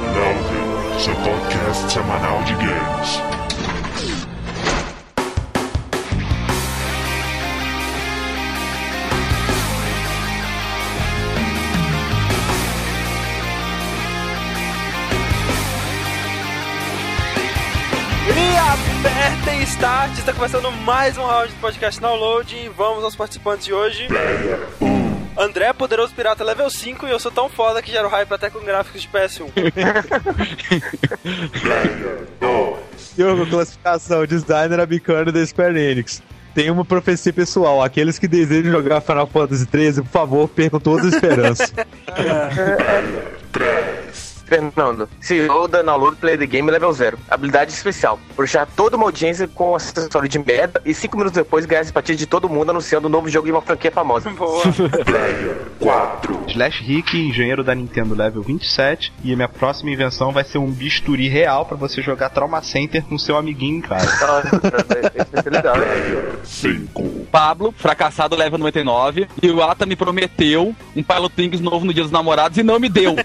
Download, seu podcast semanal de games. E apertem start, está começando mais um round de podcast download e vamos aos participantes de hoje. André, poderoso pirata level 5 e eu sou tão foda que gero hype até com gráficos de PS1. Jogo, classificação, designer americano da Square Enix. Tem uma profecia pessoal, aqueles que desejam jogar Final Fantasy XIII, por favor, percam todas as esperanças. Fernando, CEO da Download Play the Game Level 0. Habilidade especial. Puxar toda uma audiência com um acessório de merda e 5 minutos depois ganhar a simpatia de todo mundo anunciando um novo jogo de uma franquia famosa. Boa. 4. Slash Rick, engenheiro da Nintendo level 27, e a minha próxima invenção vai ser um bisturi real pra você jogar Trauma Center com seu amiguinho legal, né? 5. Pablo, fracassado level 99, e o Ata me prometeu um Pilot Wings novo no Dia dos Namorados e não me deu.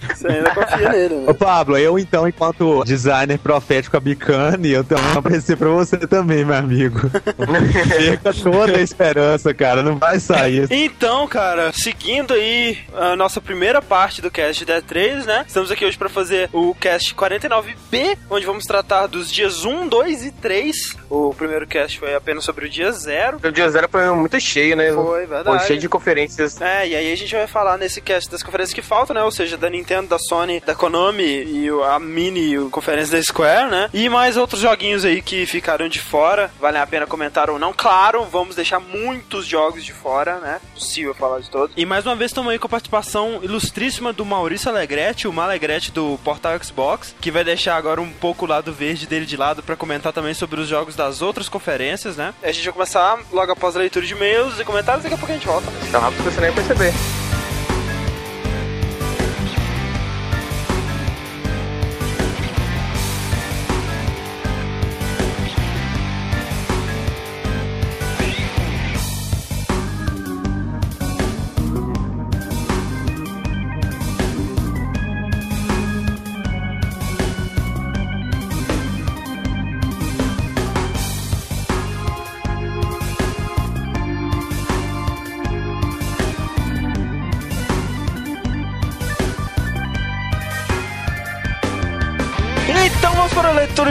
Você ainda confia nele, né? Ô Pablo, eu então, enquanto designer profético abicane, eu tenho uma profecia pra você também, meu amigo. Perca toda a esperança, cara, não vai sair. Então, cara, seguindo aí a nossa primeira parte do cast de Dead 3, né? Estamos aqui hoje pra fazer o cast 49B, onde vamos tratar dos dias 1, 2 e 3. O primeiro cast foi apenas sobre o dia 0. O dia zero foi muito cheio, né? Foi, verdade. Foi cheio de conferências. É, e aí a gente vai falar nesse cast das conferências que faltam, né? Ou seja, da Nintendo, da Sony, da Konami e o- a mini conferência da Square, né? E mais outros joguinhos aí que ficaram de fora. Valem a pena comentar ou não. Claro, vamos deixar muitos jogos de fora, né? Possível falar de todos. E mais uma vez estamos aí com a participação ilustríssima do Maurício Alegretti, o Malegrete do Portal Xbox, que vai deixar agora um pouco o lado verde dele de lado pra comentar também sobre os jogos das outras conferências, né? A gente vai começar logo após a leitura de e-mails e comentários, daqui a pouco a gente volta. Tá rápido que você nem vai perceber.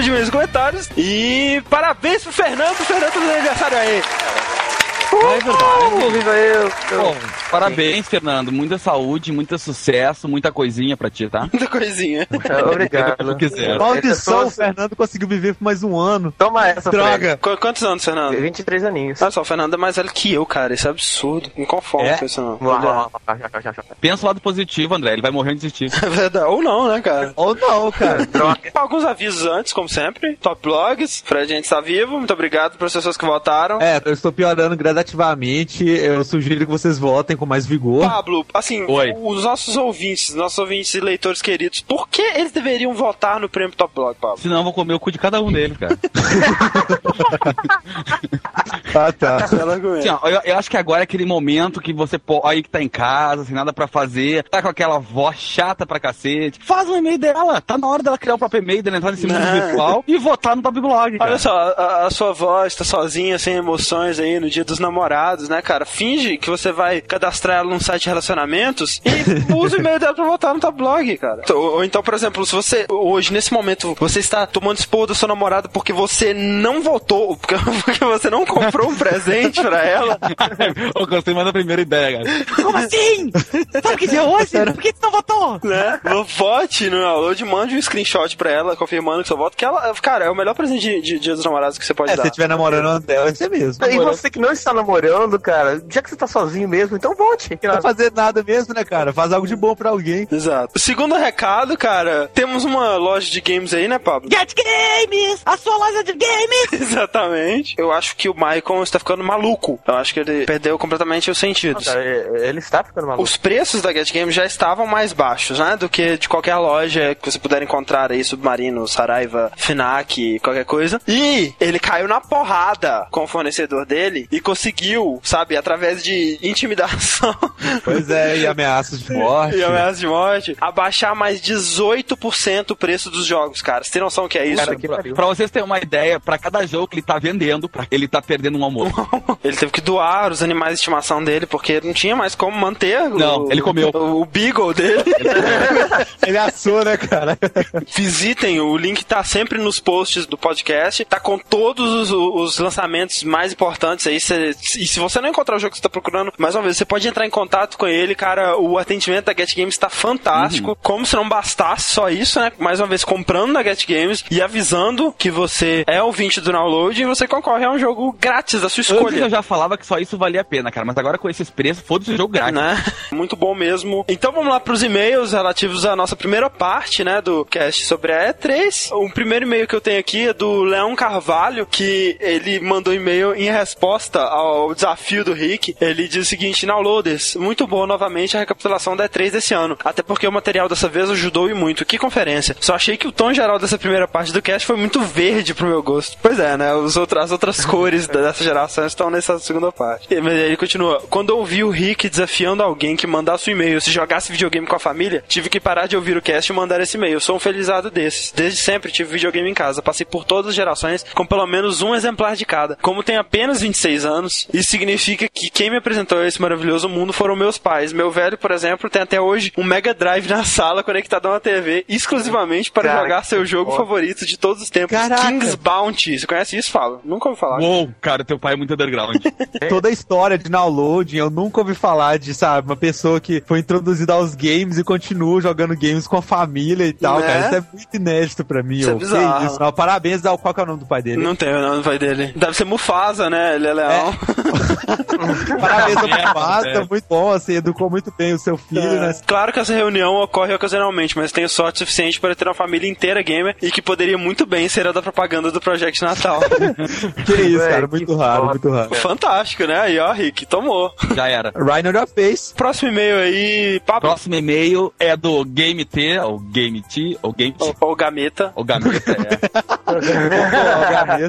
De meus comentários. E parabéns pro Fernando, Fernando do aniversário aí. é verdade. Uh, viva eu! Bom, parabéns, Fernando. Muita saúde, muito sucesso, muita coisinha pra ti, tá? Muita coisinha. Obrigado. Se quiser. Maldição, o Pessoas- Fernando conseguiu viver por mais um ano. Toma essa, Droga! Qu- quantos anos, Fred. Fernando? 23 aninhos. Olha só, o Fernando é mais velho que eu, cara. Isso é absurdo. Me conformo É? com isso, não. Pensa o lado positivo, André. Ele vai morrer antes de ti. É verdade. Ou não, né, cara? Ou não, cara. Alguns avisos antes, como sempre. Top Blogs. Fred, a gente está vivo. Muito obrigado para as pessoas que votaram. É, eu estou piorando gradativamente. Eu sugiro que vocês votem com mais vigor. Pablo, assim, Oi. os nossos ouvintes, nossos ouvintes e leitores queridos, por que eles deveriam votar no prêmio Top Blog, Pablo? Senão eu vou comer o cu de cada um deles, cara. Ah, tá. Assim, ó, eu, eu acho que agora é aquele momento que você pô, aí que tá em casa, sem nada pra fazer, tá com aquela voz chata pra cacete. Faz um e-mail dela. Tá na hora dela criar o próprio e-mail, dela entrar nesse mundo Não. virtual e votar no Top Blog. Cara. Olha só, a, a sua voz tá sozinha, sem emoções aí no dia dos namorados, né, cara? Finge que você vai cadastrar ela num site de relacionamentos e usa o e-mail dela pra votar no Top Blog, cara. Ou, ou então, por exemplo, se você, hoje, nesse momento, você está tomando expor da sua namorada porque você não votou, porque, porque você não comprou um presente pra ela, Eu gostei mais da primeira ideia, cara. Como assim? Sabe que dia é hoje? Por que tu não votou? né? Vote no download, mande um screenshot pra ela, confirmando que seu voto, que ela, cara, é o melhor presente de, de Dia dos Namorados que você pode É, se dar. você estiver namorando André, vai ser mesmo. E você que não está namorando, cara, já que você tá sozinho mesmo, então volte. Não vai fazer nada mesmo, né, cara? Faz algo de bom pra alguém. Exato. Segundo recado, cara, temos uma loja de games aí, né, Pablo? Get Games! A sua loja de games! Exatamente. Eu acho que o Michael está ficando maluco. Eu acho que ele perdeu completamente os sentidos. Cara, ele está ficando maluco. Os preços da Get Games já estavam mais baixos, né? Do que de qualquer loja que você puder encontrar aí, Submarino, Saraiva, Finac, qualquer coisa. E ele caiu na porrada com o fornecedor dele e conseguiu, sabe, através de intimidação Pois é, e ameaças de morte. e ameaça de morte, abaixar mais 18% o preço dos jogos, cara. Você tem noção do que é isso? Cara, pra, pra vocês terem uma ideia, pra cada jogo que ele tá vendendo, pra- ele tá perdendo um almoço. Ele teve que doar os animais de estimação dele, porque não tinha mais como manter Não, o, ele comeu. o, o Beagle dele. Ele assou, né, cara? Visitem, o link tá sempre nos posts do podcast. Tá com todos os, os lançamentos mais importantes aí. Cê- e se você não encontrar o jogo que você tá procurando, mais uma vez, você pode entrar em contato com ele, cara. O atendimento da Get Games tá fantástico. Como se não bastasse só isso, né? Mais uma vez, comprando na Get Games e avisando que você é ouvinte do download e você concorre a um jogo grátis da sua Antes eu escolha. já falava que só isso valia a pena, cara. Mas agora com esses preços, foda-se o jogo grátis. né? Muito bom mesmo. Então vamos lá pros e-mails relativos à nossa primeira parte, né, do cast sobre a E3. O primeiro e-mail que eu tenho aqui é do Leão Carvalho, que ele mandou e-mail em resposta ao desafio do Rick. Ele diz o seguinte: Downloaders, muito boa novamente a recapitulação da E3 desse ano. Até porque o material dessa vez ajudou e muito. Que conferência. Só achei que o tom geral dessa primeira parte do cast foi muito verde pro meu gosto. Pois é, né? Os outros, as outras cores dessa geração estão nessa segunda parte. E- Mas aí ele continua. Quando eu ouvi o Rick desafiando alguém que mandasse um e-mail se jogasse videogame com a família, tive que parar de ouvir o cast e mandar esse e-mail. Sou um felizado desses. Desde sempre tive videogame em casa. Passei por todas as gerações com pelo menos um exemplar de cada. Como tenho apenas 26 anos, isso significa que quem me apresentou esse maravilhoso mundo foram meus pais. Meu velho, por exemplo, tem até hoje um Mega Drive na sala conectado a uma TV exclusivamente para Cara, jogar seu jogo foda. favorito de todos os tempos. Caraca. King's Bounty. Você conhece isso, Fala? Nunca ouvi falar. Uou, cara, teu pai é muito underground. Toda a história de downloading, eu nunca ouvi falar de, sabe, uma pessoa que foi introduzida aos games e continua jogando games com a família e tal, Né? cara. Isso é muito inédito pra mim, Isso é ô. Que bizarro. isso? Não, parabéns, ao qual que é o nome do pai dele? Não tem o nome do pai dele. Deve ser Mufasa, né? Ele é leão. Parabéns ao Merda, Mufasa, velho. muito bom, assim, educou muito bem o seu filho, né? Claro que essa reunião ocorre ocasionalmente, mas tenho sorte suficiente para ter uma família inteira gamer e que poderia muito bem ser a da propaganda do Project Natal. Que isso, cara, muito raro, foda. muito raro. Fantástico, né? Aí, ó, Rick, tomou. Já era. On your face. Próximo e-mail aí, papo. Próximo e-mail é do Game T, ou Game T, ou Game T, Ou Gameta. ou Gameta, é.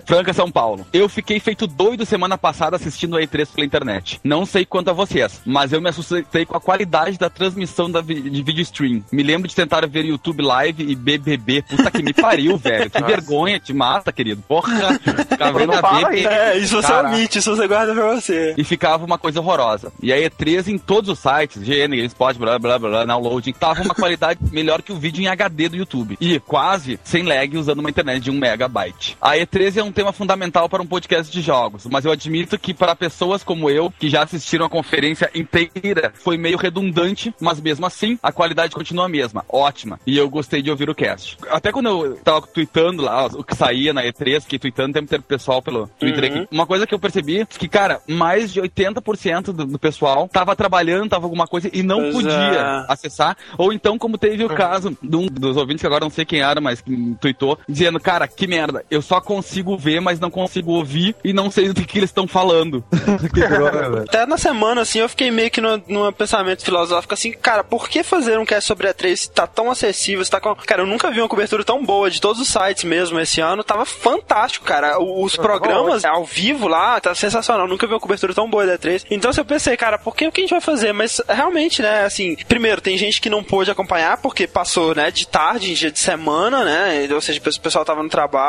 Franca, São Paulo. Eu fiquei feito doido semana passada assistindo a E3 pela internet. Não sei quanto a vocês, mas eu me assustei com a qualidade da transmissão da vi- de vídeo stream. Me lembro de tentar ver YouTube Live e BBB. Puta que me pariu, velho. Que vergonha, te mata, querido. Porra. Ficar vendo a fala BB. É, isso você omite, isso você guarda pra você. E ficava uma coisa horrorosa. E a E3 em todos os sites, GN, GameSpot, blá blá blá, downloading, tava uma qualidade melhor que o vídeo em HD do YouTube. E quase sem lag usando uma internet de 1 megabyte. A E3 é um tema fundamental para um podcast de jogos, mas eu admito que para pessoas como eu, que já assistiram a conferência inteira, foi meio redundante, mas mesmo assim, a qualidade continua a mesma. Ótima. E eu gostei de ouvir o cast. Até quando eu tava tweetando lá o que saía na E3, fiquei tweetando o tempo inteiro pessoal pelo Twitter aqui. Uma coisa que eu percebi é que, cara, mais de 80% do, do pessoal tava trabalhando, tava alguma coisa e não Pois podia é. acessar. Ou então, como teve o caso de um dos ouvintes, que agora não sei quem era, mas que tweetou, dizendo, cara, que merda, eu só consigo ver, mas não consigo ouvir e não sei do que, que eles estão falando. que droga, velho. Até na semana, assim, eu fiquei meio que no- num pensamento filosófico assim, cara, por que fazer um cast sobre a 3 se tá tão acessível, se tá com... Cara, eu nunca vi uma cobertura tão boa de todos os sites mesmo esse ano, tava fantástico, cara. Os programas ao vivo lá, tá sensacional, nunca vi uma cobertura tão boa da 3 Então, assim, eu pensei, cara, por que o que a gente vai fazer? Mas realmente, né, assim, primeiro, tem gente que não pôde acompanhar porque passou, né, de tarde, em dia de semana, né, ou seja, o pessoal tava no trabalho,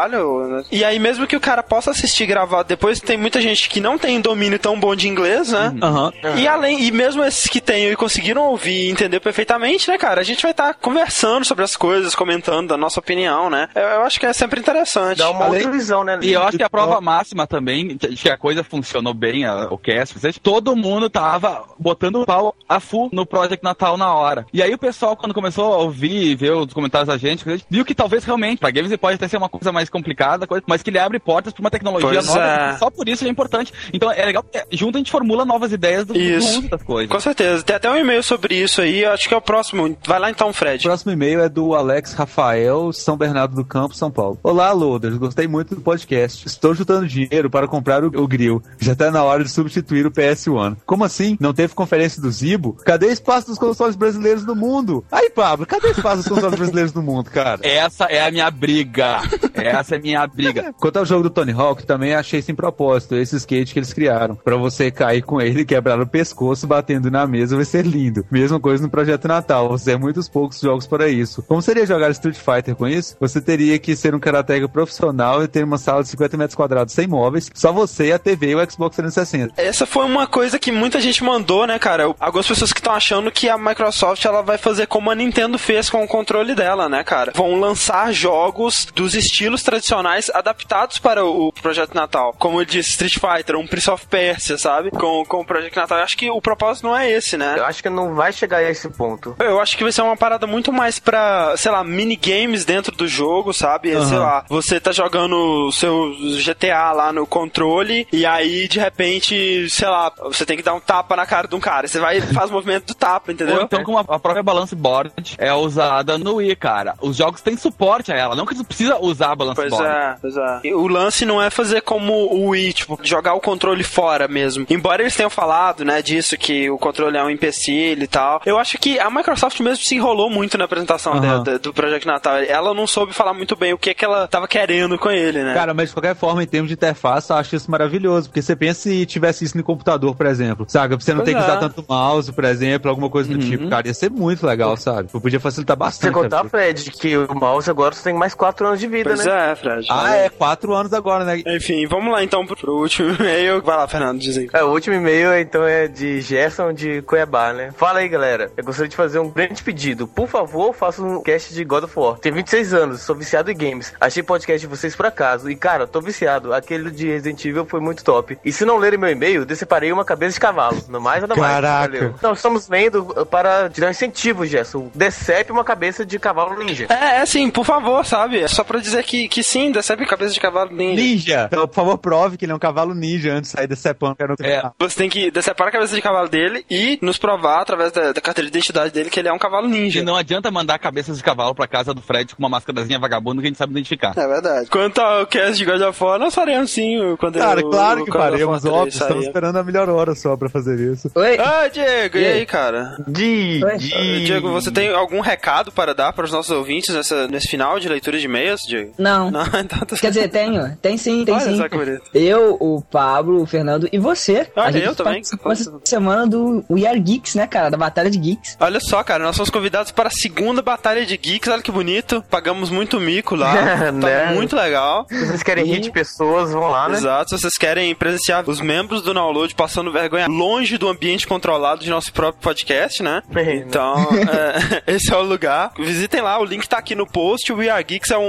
né? E aí, mesmo que o cara possa assistir gravado depois, tem muita gente que não tem domínio tão bom de inglês, né? Aham. E além, e mesmo esses que têm e conseguiram ouvir e entender perfeitamente, né, cara? A gente vai estar conversando sobre as coisas, comentando da nossa opinião, né? Eu, eu acho que é sempre interessante. Dá uma Além- outra visão, né? E eu acho que a prova máxima também, que que a coisa funcionou bem, a- o cast, vocês, todo mundo tava botando o pau a full no Project Natal na hora. E aí o pessoal, quando começou a ouvir e ver os comentários da gente, viu que talvez realmente, pra games pode até ser uma coisa mais complicada, coisa, mas que ele abre portas pra uma tecnologia Pois nova, é. só por isso é importante. Então é legal, porque junto a gente formula novas ideias do, do Isso. uso das coisas. Com certeza. Tem até um e-mail sobre isso aí, eu acho que é o próximo. Vai lá então, O Fred. próximo e-mail é do Alex Rafael, São Bernardo do Campo, São Paulo. Olá, Loaders. Gostei muito do podcast. Estou juntando dinheiro para comprar o, o grill. Já está na hora de substituir o PS1. Como assim? Não teve conferência do Zibo? Cadê o espaço dos consoles brasileiros no mundo? Aí, Pablo, cadê o espaço dos consoles brasileiros no mundo, cara? Essa é a minha briga. Essa é minha briga. Quanto ao jogo do Tony Hawk, também achei sem propósito esse skate que eles criaram. Pra você cair com ele quebrar o pescoço batendo na mesa vai ser lindo. Mesma coisa no Projeto Natal, vão ser muitos poucos jogos para isso. Como seria jogar Street Fighter com isso? Você teria que ser um karateka profissional e ter uma sala de 50 metros quadrados sem móveis, só você, a TV e o Xbox 360. Essa foi uma coisa que muita gente mandou, né, cara? Algumas pessoas que estão achando que a Microsoft ela vai fazer como a Nintendo fez com o controle dela, né, cara? Vão lançar jogos dos estilos tradicionais adaptados para o Projeto Natal. Como eu disse, Street Fighter, um Prince of Persia, sabe? Com, com o Projeto Natal. Eu acho que o propósito não é esse, né? Eu acho que não vai chegar a esse ponto. Eu acho que vai ser uma parada muito mais pra, sei lá, minigames dentro do jogo, sabe? Sei lá, você tá jogando o seu GTA lá no controle e aí, de repente, sei lá, você tem que dar um tapa na cara de um cara. Você vai e faz o movimento do tapa, entendeu? Ou então, como a a própria balance board é usada no Wii, cara. Os jogos têm suporte a ela, não que você precisa usar a balance Pois board. é, pois é. E O lance não é fazer como o Wii, tipo, jogar o controle fora mesmo. Embora eles tenham falado, né, disso, que o controle é um empecilho e tal. Eu acho que a Microsoft mesmo se enrolou muito na apresentação dela, do- do Project Natal. Ela não soube falar muito bem o que, que ela tava querendo com ele, né? Cara, mas de qualquer forma, em termos de interface, eu acho isso maravilhoso. Porque você pensa se tivesse isso no computador, por exemplo. Sabe? Pra você não Pois ter que é. usar tanto mouse, por exemplo, alguma coisa do Uhum. tipo. Cara, ia ser muito legal, sabe? Eu podia facilitar Você bastante. contar, a vida. Fred, que o mouse agora só tem mais 4 anos de vida, Pois né? É, Fred. Ah, é, quatro anos agora, né? Enfim, vamos lá então pro, pro último e-mail. Vai lá, Fernando, diz aí. É, o último e-mail então é de Gerson de Cuiabá, né? Fala aí, galera. Eu gostaria de fazer um grande pedido. Por favor, faça um cast de God of War. Tenho 26 anos, sou viciado em games. Achei podcast de vocês por acaso. E, cara, tô viciado. Aquele de Resident Evil foi muito top. E se não lerem meu e-mail, deseparei uma cabeça de cavalo. No mais, nada mais. Caraca. Valeu. Não, estamos lendo uh, para te dar um incentivo, Gerson. Decepe uma cabeça de cavalo ninja. É, é sim, por favor, sabe? É só pra dizer que, que sim, decepre cabeça de cavalo ninja. Ninja! Então, por favor, prove que ele é um cavalo ninja antes de sair decepando. Quero É. Você tem que decepar a cabeça de cavalo dele e nos provar, através da, da carteira de identidade dele, que ele é um cavalo ninja. E não adianta mandar cabeças de cavalo pra casa do Fred com uma máscarazinha vagabunda que a gente sabe identificar. É verdade. Quanto ao cast de God of War, nós faremos sim quando Cara, o- claro o que faremos, 3 óbvio. sair. Estamos esperando a melhor hora só pra fazer isso. Oi? Ah, Diego, e E aí? cara? De. Oi. de... Diego, você tem algum recado para dar para os nossos ouvintes nessa, nesse final de leitura de e-mails, Diego? Não. Não, então tá Quer dizer, tenho. Tem sim, tem Olha sim. só que bonito. Eu, o Pablo, o Fernando e você. Ah, a gente eu também. essa semana do We Are Geeks, né, cara? Da Batalha de Geeks. Olha só, cara, nós somos convidados para a segunda Batalha de Geeks, olha que bonito. Pagamos muito mico lá, tá Né? muito legal. Se vocês querem rir de pessoas, vão lá, né? Exato, se vocês querem presenciar os membros do download passando vergonha longe do ambiente controlado de nosso próprio podcast, né? Então, é, esse é o lugar. Visitem lá, o link tá aqui no post. O We Are Geeks é um,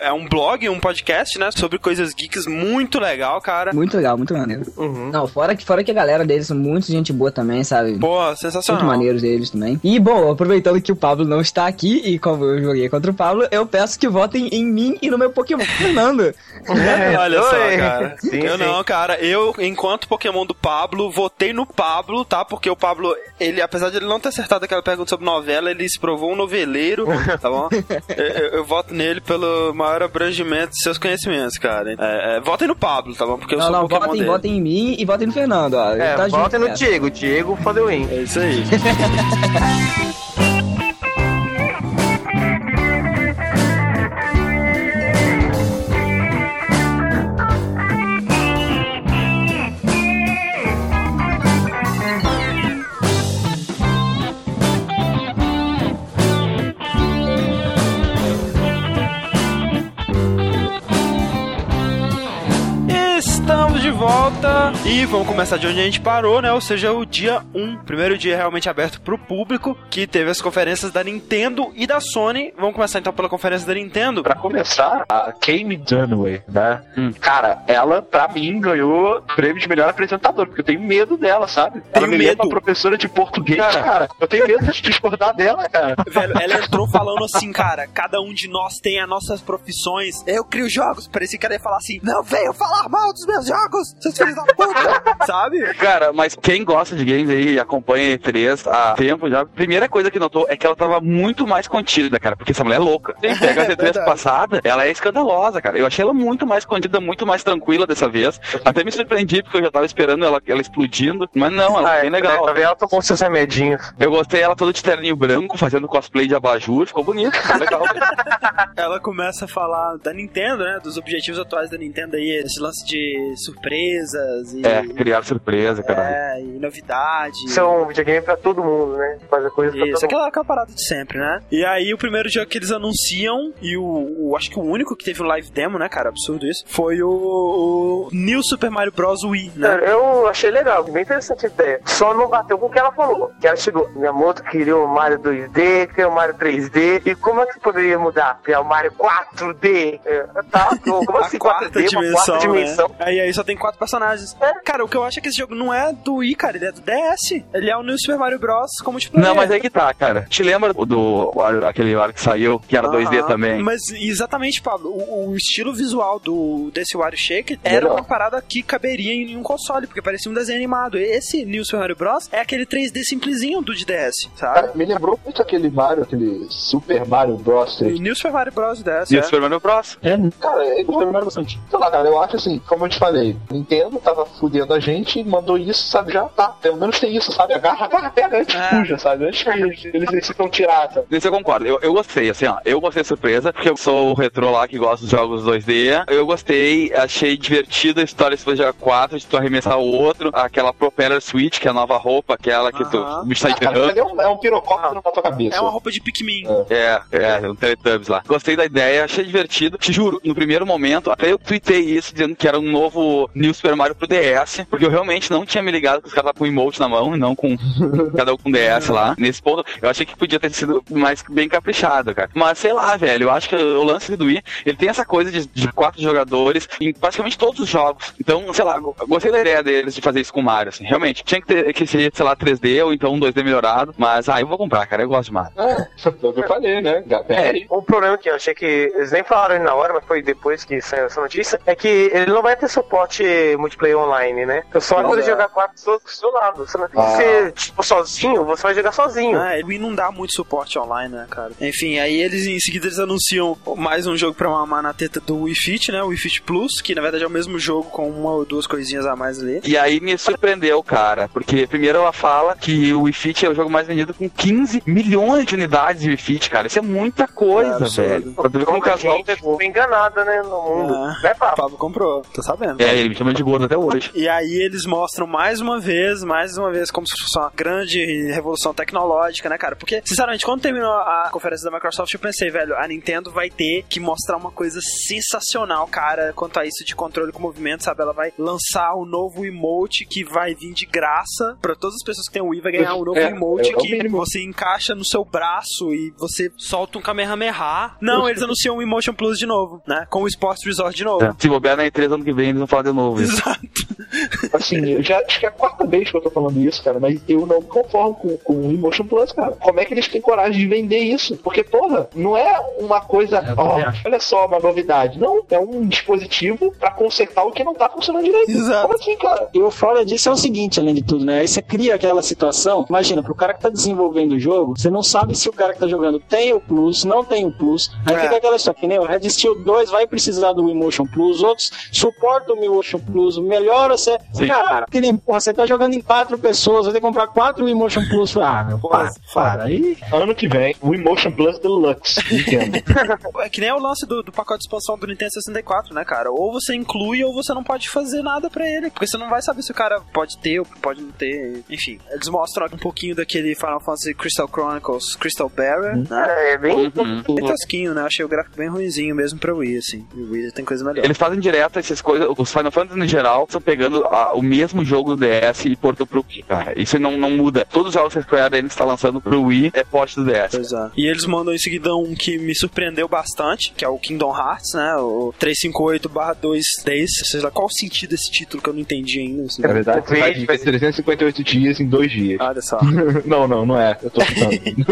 é um, é um blog, um podcast, né? Sobre coisas geeks muito legal, cara. Muito legal, muito maneiro. Uhum. Não, fora que, fora que a galera deles são muito gente boa também, sabe? Pô, Muito sensacional. maneiros deles também. E, bom, aproveitando que o Pablo não está aqui, e como eu joguei contra o Pablo, eu peço que votem em mim e no meu Pokémon Fernando. Olha só, cara. Sim, eu sim. não, cara. Eu, enquanto Pokémon do Pablo, votei no Pablo, tá? Porque o Pablo, ele, apesar de ele não ter acertado aquela pergunta sobre novela, ele se provou um noveleiro, tá bom? eu, eu- eu voto nele pelo maior abrangimento de seus conhecimentos, cara. É, é, votem no Pablo, tá bom? Porque eu não, sou não, Pokémon votem, dele. votem em mim e votem no Fernando, ó. É, tá votem junto, no cara. Diego. Diego fodeu in. É isso aí. volta e vamos começar de onde a gente parou, né? Ou seja, o dia 1, primeiro dia realmente aberto pro público, que teve as conferências da Nintendo e da Sony. Vamos começar então pela conferência da Nintendo. Pra começar, a Kame Dunaway, né? Hum. Cara, ela, pra mim, ganhou o prêmio de melhor apresentadora, porque eu tenho medo dela, sabe? ela me lembra medo? uma professora de português, cara. Eu tenho medo de discordar dela, cara. Velho, ela entrou falando assim, cara, cada um de nós tem as nossas profissões. Eu crio jogos. Parecia que ela ia falar assim, não venham falar mal dos meus jogos, seus filhos da puta. Sabe? Cara, mas quem gosta de games aí e acompanha E3 há tempo já, a primeira coisa que notou é que ela tava muito mais contida, cara, porque essa mulher é louca. Quem pega a E3 verdade. passada, ela é escandalosa, cara. Eu achei ela muito mais contida, muito mais tranquila dessa vez. Até me surpreendi, porque eu já tava esperando ela, ela explodindo, mas não, ela é bem legal. Tá vendo? Ela tomou seus remedinhos. Eu gostei ela toda de terninho branco, fazendo cosplay de abajur, ficou bonito, ficou legal. Ela começa a falar da Nintendo, né? Dos objetivos atuais da Nintendo aí, esse lance de surpresa surpresas e, É, criar surpresa, cara. é, e novidade. Isso é um videogame pra todo mundo, né? Fazer coisa pra Isso, todo mundo. aquela, aquela parada de sempre, né? E aí o primeiro jogo que eles anunciam, e o, o- acho que o único que teve um live demo, né, cara? Absurdo isso, foi o, o New Super Mario Bros. Wii, né? Cara, Eu achei legal, bem interessante a ideia. Só não bateu com o que ela falou. Que ela chegou, minha moto queria o Mario 2D, queria o Mario 3D. E como é que poderia mudar? Criar o Mario 4D? É, tá, como assim a quarta 4D? dimensão, Uma quarta dimensão. Né? Aí, aí só tem quatro personagens. É. Cara, o que eu acho é que esse jogo não é do Wii, cara, ele é do DS. Ele é o New Super Mario Bros. como multiplayer. Não, mas aí que tá, cara. Te lembra do Wario- aquele Wario que saiu, que era 2D Aham. também? Mas exatamente, Pablo, o, o estilo visual do desse Wario Shake era uma parada que caberia em um console, porque parecia um desenho animado. Esse New Super Mario Bros. é aquele 3D simplesinho do de DS, sabe? Cara, me lembrou muito aquele Mario, aquele Super Mario Bros. 3. O New Super Mario Bros. de DS, E o é. Super Mario Bros. É, Cara, ele me lembrou bastante. Sei lá, cara, eu acho assim, como eu te falei, Nintendo tava fudendo a gente e mandou isso, sabe? Já tá. Pelo menos tem isso, sabe? Agarra, agarra, pega antes É. que fuja, sabe? Antes que eles, eles decidam tirar, sabe? Isso eu concordo. Eu, eu gostei, assim, ó. Eu gostei da surpresa, porque eu sou o retrô lá que gosta dos jogos 2D. Eu gostei, achei divertido a história se você jogar 4, de tu arremessar o outro. Aquela Propeller Switch, que é a nova roupa, aquela que tu, o bicho sai Ah, cara, enterrando. é um, é um pirocóptero na tua cabeça. É uma roupa de Pikmin. É, é, um Teletubbies lá. Gostei da ideia, achei divertido. Te juro, no primeiro momento, até eu tuitei isso, dizendo que era um novo New Super Mario pro DS, porque eu realmente não tinha me ligado que os caras com emote na mão e não com cada um com DS lá. Nesse ponto, eu achei que podia ter sido mais bem caprichado, cara. Mas sei lá, velho, eu acho que o lance do Wii, ele tem essa coisa de, de quatro jogadores em praticamente todos os jogos. Então, sei lá, gostei da ideia deles de fazer isso com o Mario, assim. Realmente, tinha que ter que ser, sei lá, 3D ou então um 2D melhorado, mas ah, eu vou comprar, cara, eu gosto de Mario. É, foi o que eu falei, né? É, o problema que eu achei que eles nem falaram aí na hora, mas foi depois que saiu essa notícia, é que ele não vai ter suporte multiplayer online, né? Então só vai poder é. jogar quatro pessoas do seu lado. Você, não- Ah. você, tipo, sozinho, você vai jogar sozinho. Ah, Wii não dá muito suporte online, né, cara? Enfim, aí eles em seguida eles anunciam mais um jogo pra mamar na teta do Wii Fit, né? O Wii Fit Plus, que na verdade é o mesmo jogo com uma ou duas coisinhas a mais ali. E aí me surpreendeu, cara, porque primeiro ela fala que o Wii Fit é o jogo mais vendido com 15 milhões de unidades de Wii Fit, cara. Isso é muita coisa, É velho. Pra ver como o casual gente foi enganada, né, no mundo. Ah. Né, O papo? Pablo comprou, tô sabendo. É, ele me chama de gordo até hoje. E aí eles mostram mais uma vez, mais uma vez, como se fosse uma grande revolução tecnológica, né, cara? Porque, sinceramente, quando terminou a conferência da Microsoft, eu pensei, velho, a Nintendo vai ter que mostrar uma coisa sensacional, cara, quanto a isso de controle com movimento, sabe? Ela vai lançar o novo emote que vai vir de graça pra todas as pessoas que têm o Wii, vai ganhar um novo É, emote é que você encaixa no seu braço e você solta um Kamehameha. Não, eles anunciam o Emotion Plus de novo, né? Com o Sports Resort de novo. É. Se bobear na E3 ano que vem, eles vão falar de novo Exato. Assim, eu já acho que é a quarta vez que eu tô falando isso, cara, mas eu não me conformo com, com o Emotion Plus, cara. Como é que eles têm coragem de vender isso? Porque, porra, não é uma coisa, ó, olha só, uma novidade. Não, é um dispositivo pra consertar o que não tá funcionando direito. Exato. Como assim, cara? E o foda disso é o seguinte, além de tudo, né? Aí você cria aquela situação. Imagina, pro cara que tá desenvolvendo o jogo, você não sabe se o cara que tá jogando tem o Plus, não tem o Plus. Aí É. fica aquela história, que nem o Red Steel 2 vai precisar do Emotion Plus, outros suportam o Emotion Plus. O melhor é você. Sim. Cara, que nem, porra, você tá jogando em quatro pessoas, vai ter que comprar quatro Emotion Plus. Ah, meu, para, para. Aí. Ano que vem, o Emotion Plus Deluxe, Nintendo. É que nem o lance do, do pacote de expansão do Nintendo 64, né, cara? Ou você inclui ou você não pode fazer nada pra ele. Porque você não vai saber se o cara pode ter ou pode não ter. Enfim, eles mostram um pouquinho daquele Final Fantasy Crystal Chronicles Crystal Barrier, né? É bem. Uhum. Bem tosquinho, né? Achei o gráfico bem ruinzinho mesmo pra Wii, assim. E o Wii tem coisa melhor. Eles fazem direto essas coisas, os Final Fantasy no geral estão pegando a- o mesmo jogo do DS e portam pro Wii, cara. Isso não, não muda. Todos os jogos que a Square Enix está lançando pro Wii é porte do DS. Pois é. E eles mandam em seguida um que me surpreendeu bastante, que é o Kingdom Hearts, né? O 358/2 Days. Seja lá, qual o sentido desse título que eu não entendi ainda? assim. Na verdade, você vai viver 358 dias em dois dias. Olha só. não, não, não é. Eu tô.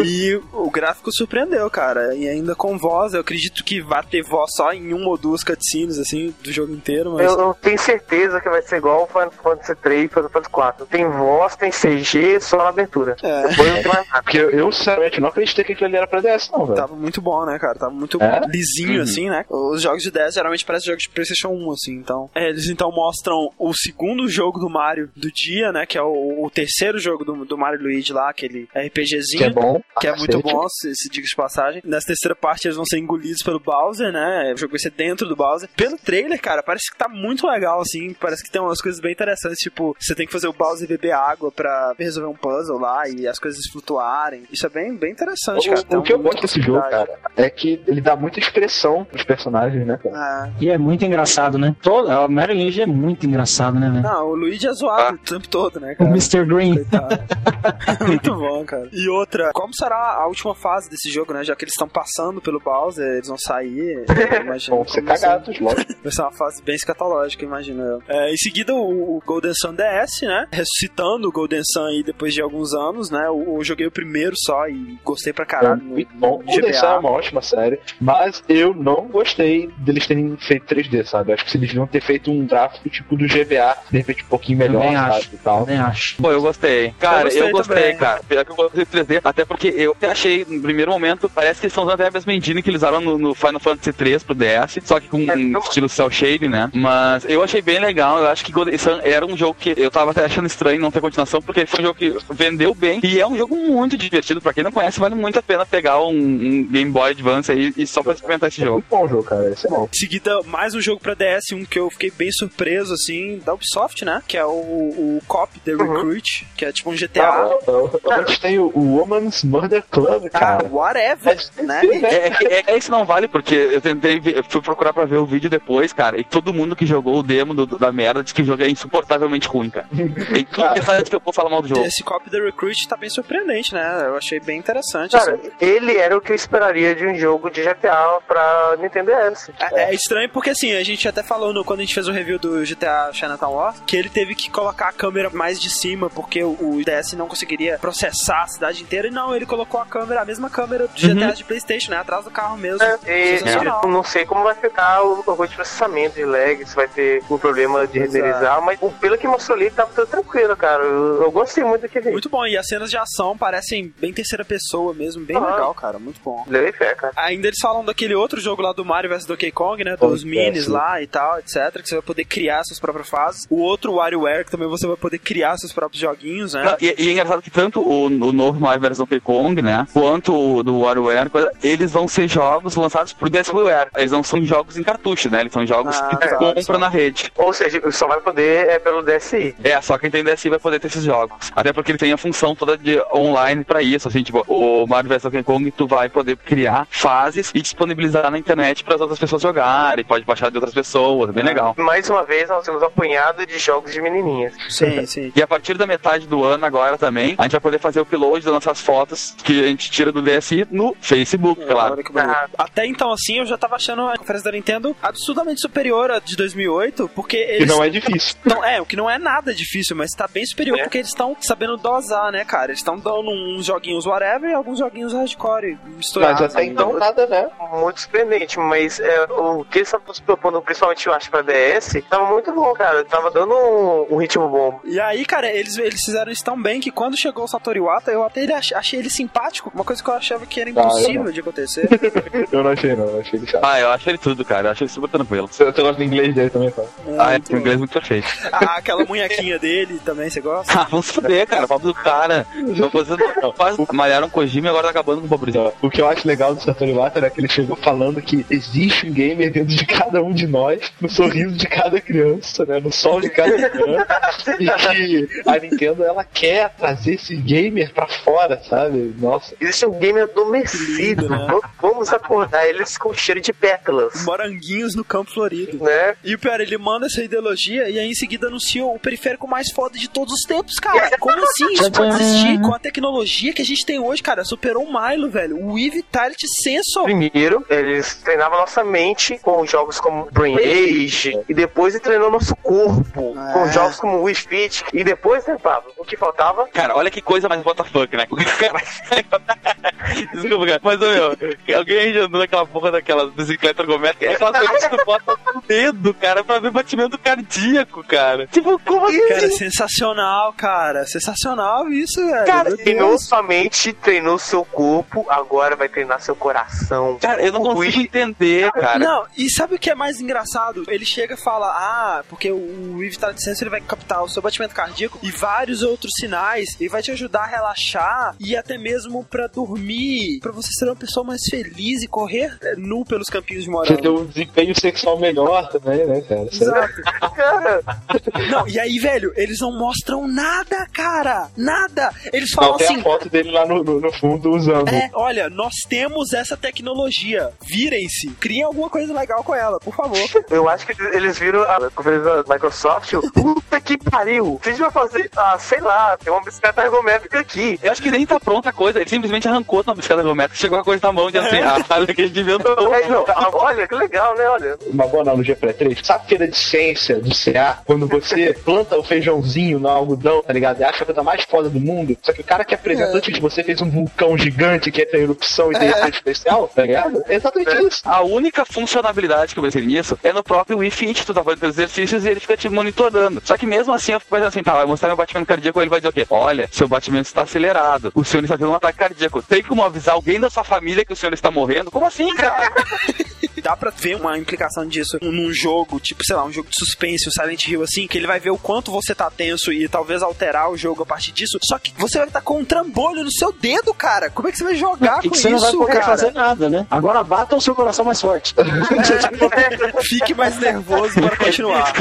E o gráfico surpreendeu, cara. E ainda com voz, eu acredito que vai ter voz só em uma ou duas cutscenes, assim, do jogo inteiro, mas. Eu, eu tenho certeza que vai ser igual o Final Fantasy 3 e Final Fantasy 4. Tem voz, tem CG, só na abertura. É. Depois não tem mais nada. Porque eu, eu, sinceramente, não acreditei que aquilo ali era pra DS, não, velho. Tava muito bom, né, cara? Tava muito É? lisinho, Uhum. assim, né? Os jogos de 10 geralmente parecem jogos de PlayStation 1, assim, então. É, eles então mostram o segundo jogo do Mario do dia, né? Que é o, o terceiro jogo do, do Mario Luigi lá, aquele RPGzinho. Que é bom. que é muito bom, se, se diga de passagem. Nessa terceira parte eles vão ser engolidos pelo Bowser, né? O jogo vai ser dentro do Bowser. Pelo trailer, cara, parece que tá muito legal, assim. Parece que tem umas coisas bem interessantes, tipo, você tem que fazer o Bowser beber água pra resolver um puzzle lá e as coisas flutuarem. Isso é bem, bem interessante, cara. O, Tem o que eu gosto desse jogo, cara, é que ele dá muita expressão pros personagens, né, cara? Ah, E é muito engraçado, né? Todo, a Mary Luigi é muito engraçado, né, velho? não, o Luigi é zoado o tempo todo, né, O cara? Mr. Green. Muito bom, cara. E outra, como será a última fase desse jogo, né? Já que eles estão passando pelo Bowser, eles vão sair. eu Imagino Vão ser isso- cagados, lógico. Vai ser uma fase bem escatológica, imagino eu. É, em seguida, o, o Golden Sun DS, né? Ressuscitando o Golden Sun aí depois de alguns anos, né? Eu, eu joguei o primeiro só e gostei pra É caralho. no- muito bom. no O Golden Sun é GBA. uma ótima série, mas eu não gostei deles terem feito 3D, sabe? Acho que eles deviam ter feito um gráfico tipo do GBA, de repente um pouquinho melhor, Também sabe? acho. E tal. Também acho. Pô, eu gostei. Cara, gostei eu gostei, cara. Pior que eu gostei do 3D, até porque eu até achei, no primeiro momento, parece que eles estão usando até a mesma engine que eles usaram no, no Final Fantasy 3 pro DS, só que com um estilo cel shade, né? Mas eu achei bem legal, eu acho que Golden Sun era um jogo que eu tava até achando estranho não ter continuação, porque foi um jogo que vendeu bem e é um jogo muito divertido. Pra quem não conhece, vale muito a pena pegar um, um Game Boy Advance aí e só pra experimentar esse jogo. Muito bom o jogo, cara. Esse é bom. Em seguida, mais um jogo pra DS, um que eu fiquei bem surpreso, assim, da Ubisoft, né? Que é o, o Cop The Recruit, que é tipo um GTA. Ah, Antes tem o, o Woman's Murder Club, Ah, cara. whatever, né? É, é, que- é, que esse não vale, porque eu tentei eu fui procurar pra ver o vídeo depois, cara, e todo mundo que jogou o demo do- da merda diz que o jogo é insuportavelmente ruim, cara. Tem tudo que faz que eu vou falar mal do jogo. Esse Cop The Recruit tá bem surpreendente, né? Eu achei bem interessante. Cara, assim. ele era o que eu esperaria de um jogo de GTA pra Nintendo DS. É, é estranho porque assim, a gente até falou no, quando a gente fez o review do GTA Chinatown Wars que ele teve que colocar a câmera mais de cima porque o, o DS não conseguiria processar a cidade inteira e não, ele colocou a câmera, a mesma câmera do GTA de Playstation, né? Atrás do carro mesmo. E Sensacional. eu não sei como vai ficar o o de processamento de lag, se vai ter um problema de renderizar, mas o- pelo que mostrou ali, tava tudo tranquilo, cara. Eu, eu gostei muito do que vi. Muito bom, e as cenas de ação parecem bem terceira pessoa mesmo, bem Ah. legal, cara, muito bom. Levei fé, cara. Ainda eles falam daquele outro jogo lá do Mario vs Donkey Kong, né? Dos ser, minis sim. lá e tal, etc. Que você vai poder criar suas próprias fases. O outro WarioWare, que também você vai poder criar seus próprios joguinhos, né? Não, E, e é engraçado que tanto o, o novo Mario vs Donkey Kong, né, quanto o do WarioWare, eles vão ser jogos lançados por DSiWare. Eles não são jogos em cartucho, né? Eles são jogos Ah, que tu tá, compra só. na rede. Ou seja, só vai poder é pelo DSi. É, só quem tem DSi vai poder ter esses jogos. Até porque ele tem a função toda de online pra isso. Assim, tipo, o Mario vs Donkey Kong, tu vai poder criar fases e disponibilizar na internet para as outras pessoas jogarem. Pode baixar de outras pessoas, é bem legal. Mais uma vez, nós temos um apanhado de jogos de menininhas. Sim, sim. E a partir da metade do ano agora também, a gente vai poder fazer o upload das nossas fotos que a gente tira do DSi no Facebook, claro. Que bonito. Ah. Até então, assim, eu já tava achando a conferência da Nintendo absurdamente superior à de 2008, porque eles. não é difícil. tão- é, o que não é nada difícil, mas tá bem superior, É. porque eles estão sabendo dosar, né, cara? Eles estão dando uns joguinhos whatever e alguns joguinhos hardcore misturados. Mas até então nada, né? Muito surpreendente, mas é, o que eles estavam se propondo, principalmente eu acho pra DS, tava muito bom, cara. Tava dando um, um ritmo bom. E aí, cara, eles, eles fizeram isso tão bem que quando chegou o Satoru Iwata, eu até ele ach- achei ele simpático, uma coisa que eu achava que era impossível eu de acontecer. Eu não achei, não. Eu achei ele chato. Ah, eu acho ele tudo, cara. Eu acho ele super tranquilo. Você, você gosta do inglês dele também, tá? Ah, é, Muito um inglês muito perfeito. Ah, aquela munhequinha dele também, você gosta? Ah, vamos foder, cara. Papo do cara. Não fazendo. Quase malharam Kojima e agora tá acabando com o pobrezinho. O que eu acho legal do Satoru Iwata é que ele chegou falando que existe um gamer dentro de cada um de nós, no sorriso de cada criança, né? No sol de cada criança. e que a Nintendo, ela quer trazer esse gamer pra fora, sabe? Nossa. Existe um game adormecido. Lindo, né? Vamos acordar eles com cheiro de pétalas. Moranguinhos no campo florido. Né? E o pior, ele manda essa ideologia e aí em seguida anuncia o periférico mais foda de todos os tempos, cara. Como assim isso pode existir com a tecnologia que a gente tem hoje, cara? Superou o Milo, velho. O Wii Vitality Sensor. Primeiro, eles treinavam nossa mente com jogos como Brain Age, e depois ele treinou nosso corpo É. com jogos como Wii Fit, e depois, né, Pablo? O que faltava? Cara, olha que coisa mais WTF, né? Desculpa, cara. Mas, meu, alguém já andou naquela porra daquela bicicleta ergométrica? É aquela coisa que tu bota no dedo, cara, pra ver batimento cardíaco, cara. Tipo, como assim? Cara, sensacional, cara. Sensacional isso, velho. Cara, treinou sua mente, treinou seu corpo, agora vai treinar seu coração. Cara, eu não O consigo entender, cara. Não, e sabe o que é mais engraçado? Ele chega e fala, ah, porque o Wii Vitality Sensor ele vai captar o seu batimento cardíaco e vários outros sinais e vai te ajudar a relaxar e até mesmo pra dormir pra você ser uma pessoa mais feliz e correr é, nu pelos campinhos de Você morango. tem um desempenho sexual melhor também, né, cara? Você- Exato. Não, e aí, velho, eles não mostram nada, cara. Nada. Eles falam Não, tem assim. a foto dele lá no, no, no fundo usando. É, olha, nós temos essa tecnologia. Virem-se. Criem alguma coisa legal com ela, por favor. Eu acho que eles viram a conferência da Microsoft. Puta que pariu! A gente vai fazer, ah, sei lá, tem uma bicicleta ergométrica aqui. Eu acho que nem tá pronta a coisa, ele simplesmente arrancou uma bicicleta ergométrica, chegou a coisa na mão e disse assim, É. ah, olha que a gente inventou. Aí, não, ah, olha, que legal, né? Olha. Uma boa analogia pra E3. Sabe feira de ciência do CA? Quando você planta o feijãozinho no algodão, tá ligado? E acha a coisa mais foda do mundo. Só que o cara que apresenta antes de você fez um vulcão gigante que entra em erupção e tem efeito especial, tá ligado? É exatamente isso. A única funcionalidade que eu pensei nisso é no próprio Wii Fit, tu tá fazendo exercícios e ele fica te monitorando. Só que mesmo assim eu fico pensando assim, tá, vai mostrar meu batimento cardíaco, ele vai dizer o quê? Olha, seu batimento está acelerado, o senhor está tendo um ataque cardíaco. Tem como avisar alguém da sua família que o senhor está morrendo? Como assim, cara? Dá pra ver uma implicação disso num jogo, tipo, sei lá, um jogo de suspense, o Silent Hill, assim, que ele vai ver o quanto você tá tenso e talvez alterar o jogo a partir disso. Só que você vai estar com um trambolho no seu dedo, cara. Como é que você vai jogar E com que você não vai isso, poder cara? fazer nada, né? Agora bata o seu coração mais forte. Fique mais nervoso para continuar.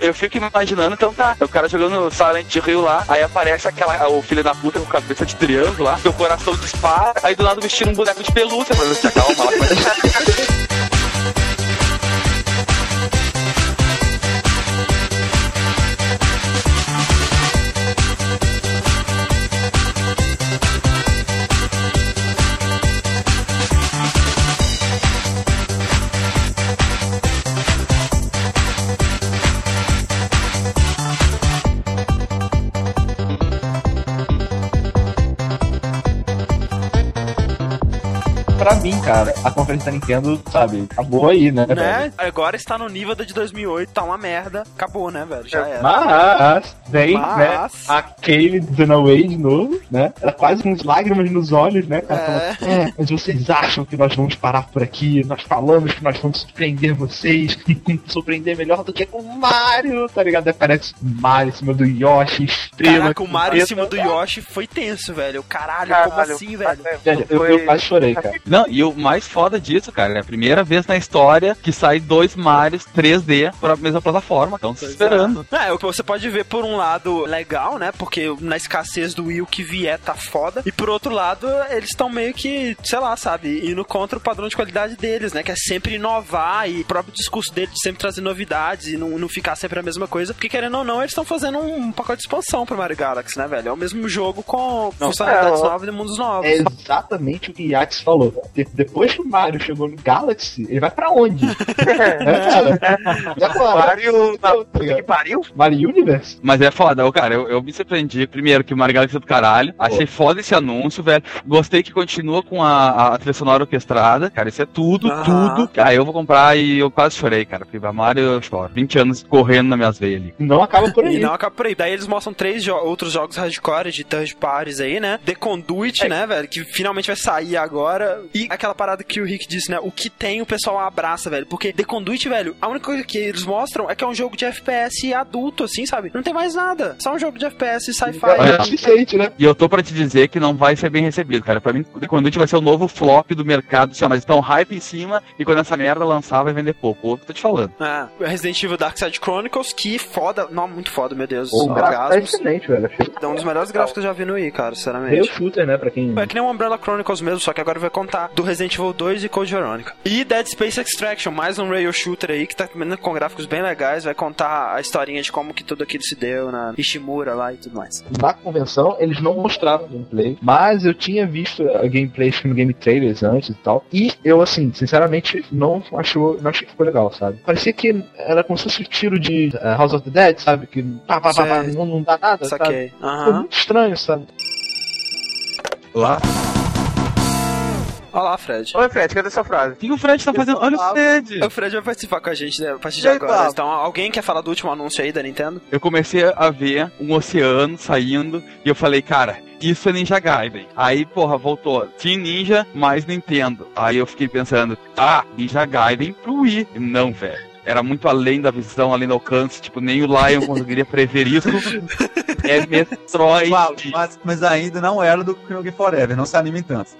Eu fico imaginando, então tá, o cara jogando Silent Hill lá, aí aparece aquela, o filho da puta com cabeça de triângulo lá, seu coração dispara, aí do lado vestindo um boneco de pelúcia, mas você calma lá, Pra mim, cara, a conferência da Nintendo, sabe, acabou aí, né? velho? né? Agora está no nível da de 2008, tá uma merda. Acabou, né, velho? Já era. Mas vem, Mas- né? A Kaylee dizendo away de novo, né? Ela quase com as lágrimas nos olhos, né, cara? É. Falando, é, mas vocês acham que nós vamos parar por aqui? Nós falamos que nós vamos surpreender vocês, surpreender melhor do que com o Mario, tá ligado? Aí Aparece o Mario em cima do Yoshi, estrela. Caraca, o Mario em cima do Yoshi foi tenso, velho. Caralho, Caralho, como assim, velho? Velho, eu, eu quase chorei, cara. Não, e o mais foda disso, cara, é a primeira vez na história que sai dois Marios 3D pra mesma plataforma, estão se esperando. É, o que você pode ver por um lado legal, né? Porque na escassez do Wii o que vier tá foda. E por outro lado, eles estão meio que, sei lá, sabe, indo contra o padrão de qualidade deles, né? Que é sempre inovar e o próprio discurso deles de sempre trazer novidades e não, não ficar sempre a mesma coisa. Porque querendo ou não, eles estão fazendo um pacote de expansão pro Mario Galaxy, né, velho? É o mesmo jogo com funcionalidades é, novas e mundos novos. É exatamente o que Yates falou. De- depois que o Mario chegou no Galaxy, ele vai pra onde? é, cara. E agora? Mario. Que pariu? Mario Universe? Mas é foda, cara, eu, eu me surpreendi, primeiro, que o Mario Galaxy é do caralho, achei foda esse anúncio, velho, gostei que continua com a, a trilha sonora orquestrada, cara, isso é tudo, Aham. tudo, aí eu vou comprar e eu quase chorei, cara, porque a Mario eu choro, 20 anos correndo nas minhas veias ali. Não acaba por aí. E não acaba por aí. Daí eles mostram três jo- outros jogos hardcore de third parties aí, né? The Conduit, né, velho? Que finalmente vai sair agora. E aquela parada que o Rick disse, né? O que tem o pessoal abraça, velho. Porque The Conduit, velho, a única coisa que eles mostram é que é um jogo de FPS adulto, assim, sabe? Não tem mais nada. Só um jogo de FPS sci-fi. É o suficiente, né? E eu tô pra te dizer que não vai ser bem recebido, cara. Pra mim, The Conduit vai ser o novo flop do mercado, assim, mas estão hype em cima e quando essa merda lançar vai vender pouco. Outro tô te falando. Ah, Resident Evil Dark Side Chronicles, que foda. Não, muito foda, meu Deus. O gráfico Orgasmos. excelente, velho. É um dos melhores gráficos que eu já vi no Wii, cara, Veio sinceramente. shooter, né? Pra quem. É que nem o Umbrella Chronicles mesmo, só que agora vai contar do Resident Evil 2 e Code Veronica. E Dead Space Extraction, mais um rail shooter aí que tá com gráficos bem legais, vai contar a historinha de como que tudo aquilo se deu na Ishimura lá e tudo mais. Na convenção, eles não mostraram gameplay, mas eu tinha visto a gameplay no game trailers antes e tal. E eu, assim, sinceramente, não, achou, não achei que ficou legal, sabe? Parecia que era como se fosse o tiro de eh, House of the Dead, sabe? Que pá, pá, pá, não, não dá nada, sabe? Saquei. Ficou Aham. muito estranho, sabe? Lá. Olha lá, Fred. Oi, Fred, cadê sua frase? O que o Fred tá fazendo? Olha o Fred! O Fred vai participar com a gente né, a partir de aí, agora. Então, alguém quer falar do último anúncio aí da Nintendo? Eu comecei a ver um oceano saindo e eu falei, cara, isso é Ninja Gaiden. Aí, porra, voltou Team Ninja mais Nintendo. Aí eu fiquei pensando, ah, Ninja Gaiden pro Wii. Não, velho. Era muito além da visão, além do alcance. Tipo, nem o Lion conseguiria prever isso. É Metroid. Mas, mas ainda não era do Chrono Forever, não se animem tanto.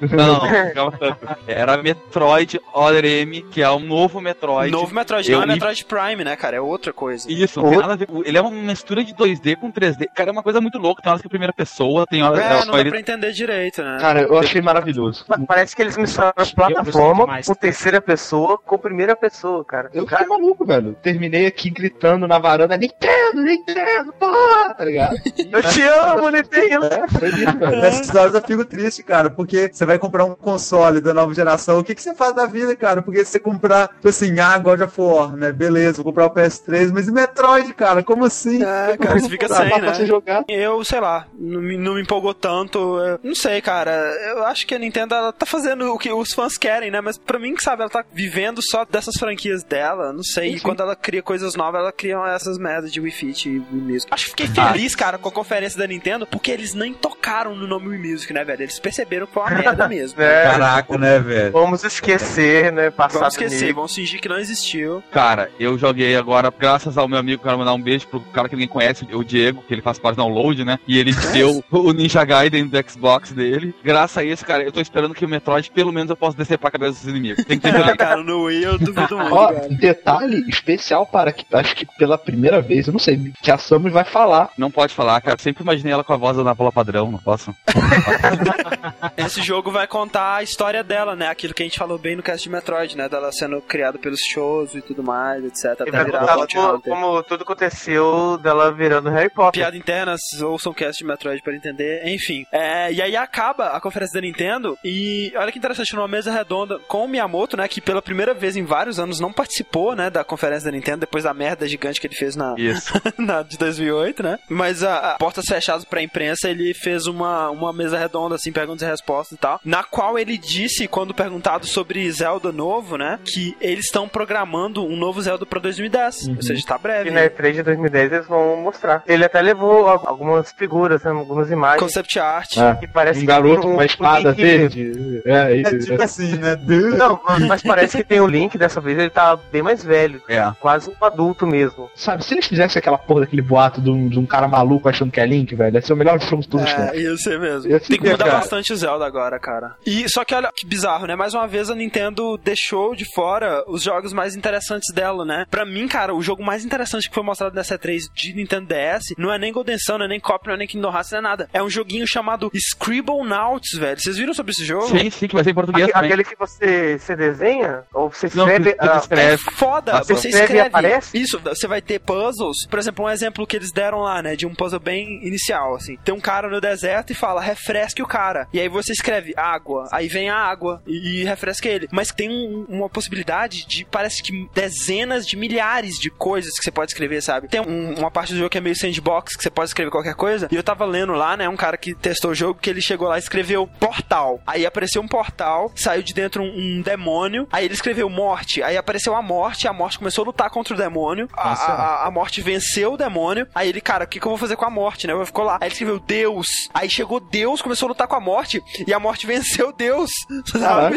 Não, tanto. Era Metroid Other M, que é um novo Metroid. Novo Metroid, Eu não é li- Metroid Prime, né, cara? É outra coisa. Isso, não tem nada a ver. Ele é uma mistura de 2D com 3D. Cara, é uma coisa muito louca. Tem horas que é primeira pessoa, tem horas É, não dá ele- pra entender direito, né? Cara, eu achei maravilhoso. Pa- Parece que eles misturaram a plataforma com terceira pessoa com primeira pessoa, cara. Eu fiquei maluco, velho. Terminei aqui gritando na varanda, Nintendo, Nintendo, porra, tá ligado? Eu te amo, Nintendo! É, foi isso, velho. Nessas horas eu fico triste, cara, porque você vai comprar um console da nova geração, o que, que você faz da vida, cara? Porque se você comprar, tipo assim, ah, God of War, né? Beleza, vou comprar o PS3, mas e Metroid, cara? Como assim? É, cara, você fica sem, pra né? você jogar. Eu, sei lá, não me, não me empolgou tanto. eu não sei, cara. Eu acho que a Nintendo ela tá fazendo o que os fãs querem, né? Mas pra mim, sabe, ela tá vivendo só dessas franquias dela. Não sei. E quando ela cria coisas novas, ela cria essas merdas de Wii Fit e Wii Music. Acho que fiquei feliz, cara, com a conferência da Nintendo, porque eles nem tocaram no nome Wii Music, né, velho? Eles perceberam que foi uma merda mesmo. É, Caraca, né, velho? vamos esquecer, né? Passado Vamos esquecer, nível. vamos fingir que não existiu. Cara, eu joguei agora, graças ao meu amigo, quero mandar um beijo pro cara que ninguém conhece, o Diego, que ele faz parte do download, né? E ele deu o Ninja Gaiden do Xbox dele. Graças a isso, cara, eu tô esperando que o Metroid, pelo menos, eu possa decepar a cabeça dos inimigos. Tem que ter Ah, cara, no Wii eu duvido muito, Ó, cara. detalhe especial para que acho que pela primeira vez, eu não sei, que a Samus vai falar. Não pode falar, cara. Sempre imaginei ela com a voz da Ana Paula padrão, não posso. Esse jogo vai contar a história dela, né? Aquilo que a gente falou bem no cast de Metroid, né? Dela sendo criada pelos shows e tudo mais, etc. E Até vai virar contar Bounty como, como tudo aconteceu dela virando Harry Potter. Piada internas, ouçam o cast de Metroid para entender. Enfim. É, e aí acaba a conferência da Nintendo e olha que interessante, numa mesa redonda com o Miyamoto, né? Que pela primeira vez em vários anos não participou, né? Da conferência da Nintendo, depois da merda gigante que ele fez na, Isso. na de 2008, né? Mas a, portas fechadas pra imprensa, ele fez uma, uma mesa redonda, assim, perguntas e respostas e tal, na qual ele disse, quando perguntado sobre Zelda novo, né? Que eles estão programando um novo Zelda pra 2010. Ou seja, tá breve. E na E3 de 2010 eles vão mostrar. Ele até levou al- algumas figuras, né, algumas imagens. Concept art. Ah, Que parece um garoto com uma espada link- verde. É, É isso. tipo assim, né? Não, mas parece que tem o link dessa vez, ele tá bem mais velho. É. Quase um adulto mesmo. Sabe, se eles fizessem aquela porra daquele boato de um, de um cara maluco achando que é Link, velho, ia ser o melhor jogo de todos os É, tempos. ia ser mesmo. Ia Tem que mudar cara. bastante o Zelda agora, cara. E só que olha que bizarro, né? Mais uma vez a Nintendo deixou de fora os jogos mais interessantes dela, né? Pra mim, cara, o jogo mais interessante que foi mostrado nessa E3 de Nintendo DS não é nem Golden Sun, não é nem Cop, não é nem Kingdom Hearts, não é nada. É um joguinho chamado Scribblenauts, velho. Vocês viram sobre esse jogo? Sim, sim, que vai ser em português Aque-. Aquele que você, você desenha, ou você Não, escreve. que você escreve. É foda, Ah, você você escreve escreve. aparece? Isso, você vai ter puzzles. Por exemplo, um exemplo que eles deram lá, né? De um puzzle bem inicial, assim. Tem um cara no deserto e fala, refresque o cara. E aí você escreve água. Aí vem a água e, e refresca ele. Mas tem um- uma possibilidade de, parece que dezenas de milhares de coisas que você pode escrever, sabe? Tem um- uma parte do jogo que é meio sandbox, que você pode escrever qualquer coisa. E eu tava lendo lá, né? Um cara que testou o jogo, que ele chegou lá e escreveu portal. Aí apareceu um portal, saiu de dentro um, um demônio. Aí ele escreveu morte. Aí apareceu a morte, a morte começou a lutar contra o demônio. A, a- a morte venceu o demônio. Aí ele, cara, o que, que eu vou fazer com a morte, né? Ficou lá. Aí ele escreveu Deus. Aí chegou Deus, começou a lutar com a morte. E a morte venceu Deus. Sabe?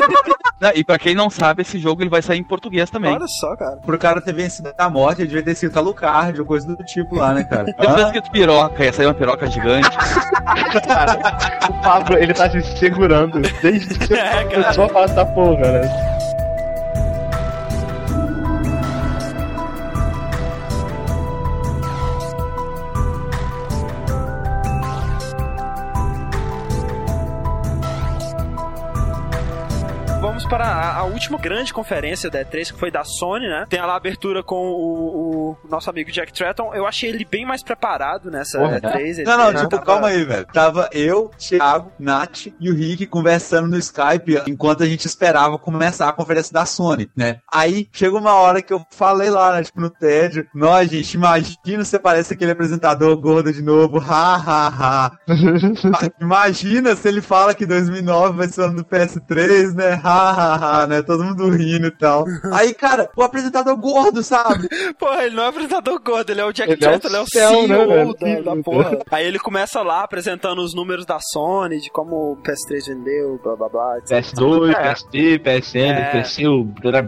Né, E pra quem não sabe, esse jogo ele vai sair em português também. Olha só, cara. Pro cara ter vencido a morte, ele devia ter sido Alucard ou coisa do tipo lá, né, cara? Depois escrito piroca, ia sair uma piroca gigante. O Pablo, ele tá se segurando desde que É, cara. começou a falar essa porra, né? Vamos para a, a última grande conferência da E3, que foi da Sony, né? Tem lá a abertura com o, o nosso amigo Jack Tratton. Eu achei ele bem mais preparado nessa Porra. E3. Não, não, Ele tipo, tava- calma aí, velho. Tava eu, Thiago, Nath e o Rick conversando no Skype enquanto a gente esperava começar a conferência da Sony, né? Aí chegou uma hora que eu falei lá, né, tipo, no tédio. Nós, gente, imagina você parece aquele apresentador gordo de novo. Ha, ha, ha. imagina se ele fala que 2009 vai ser o ano do PS3, né? Ha, ha, ha, né? Todo mundo rindo e tal. Aí, cara, o apresentador gordo, sabe? Porra, ele não é apresentador gordo, ele é o Jack Ele é ele é o céu, CEO né, da, da porra. Aí ele começa lá apresentando os números da Sony, de como o PS3 vendeu, blá blá blá, etc. PS2, É. PSP, PSN, É. PSU,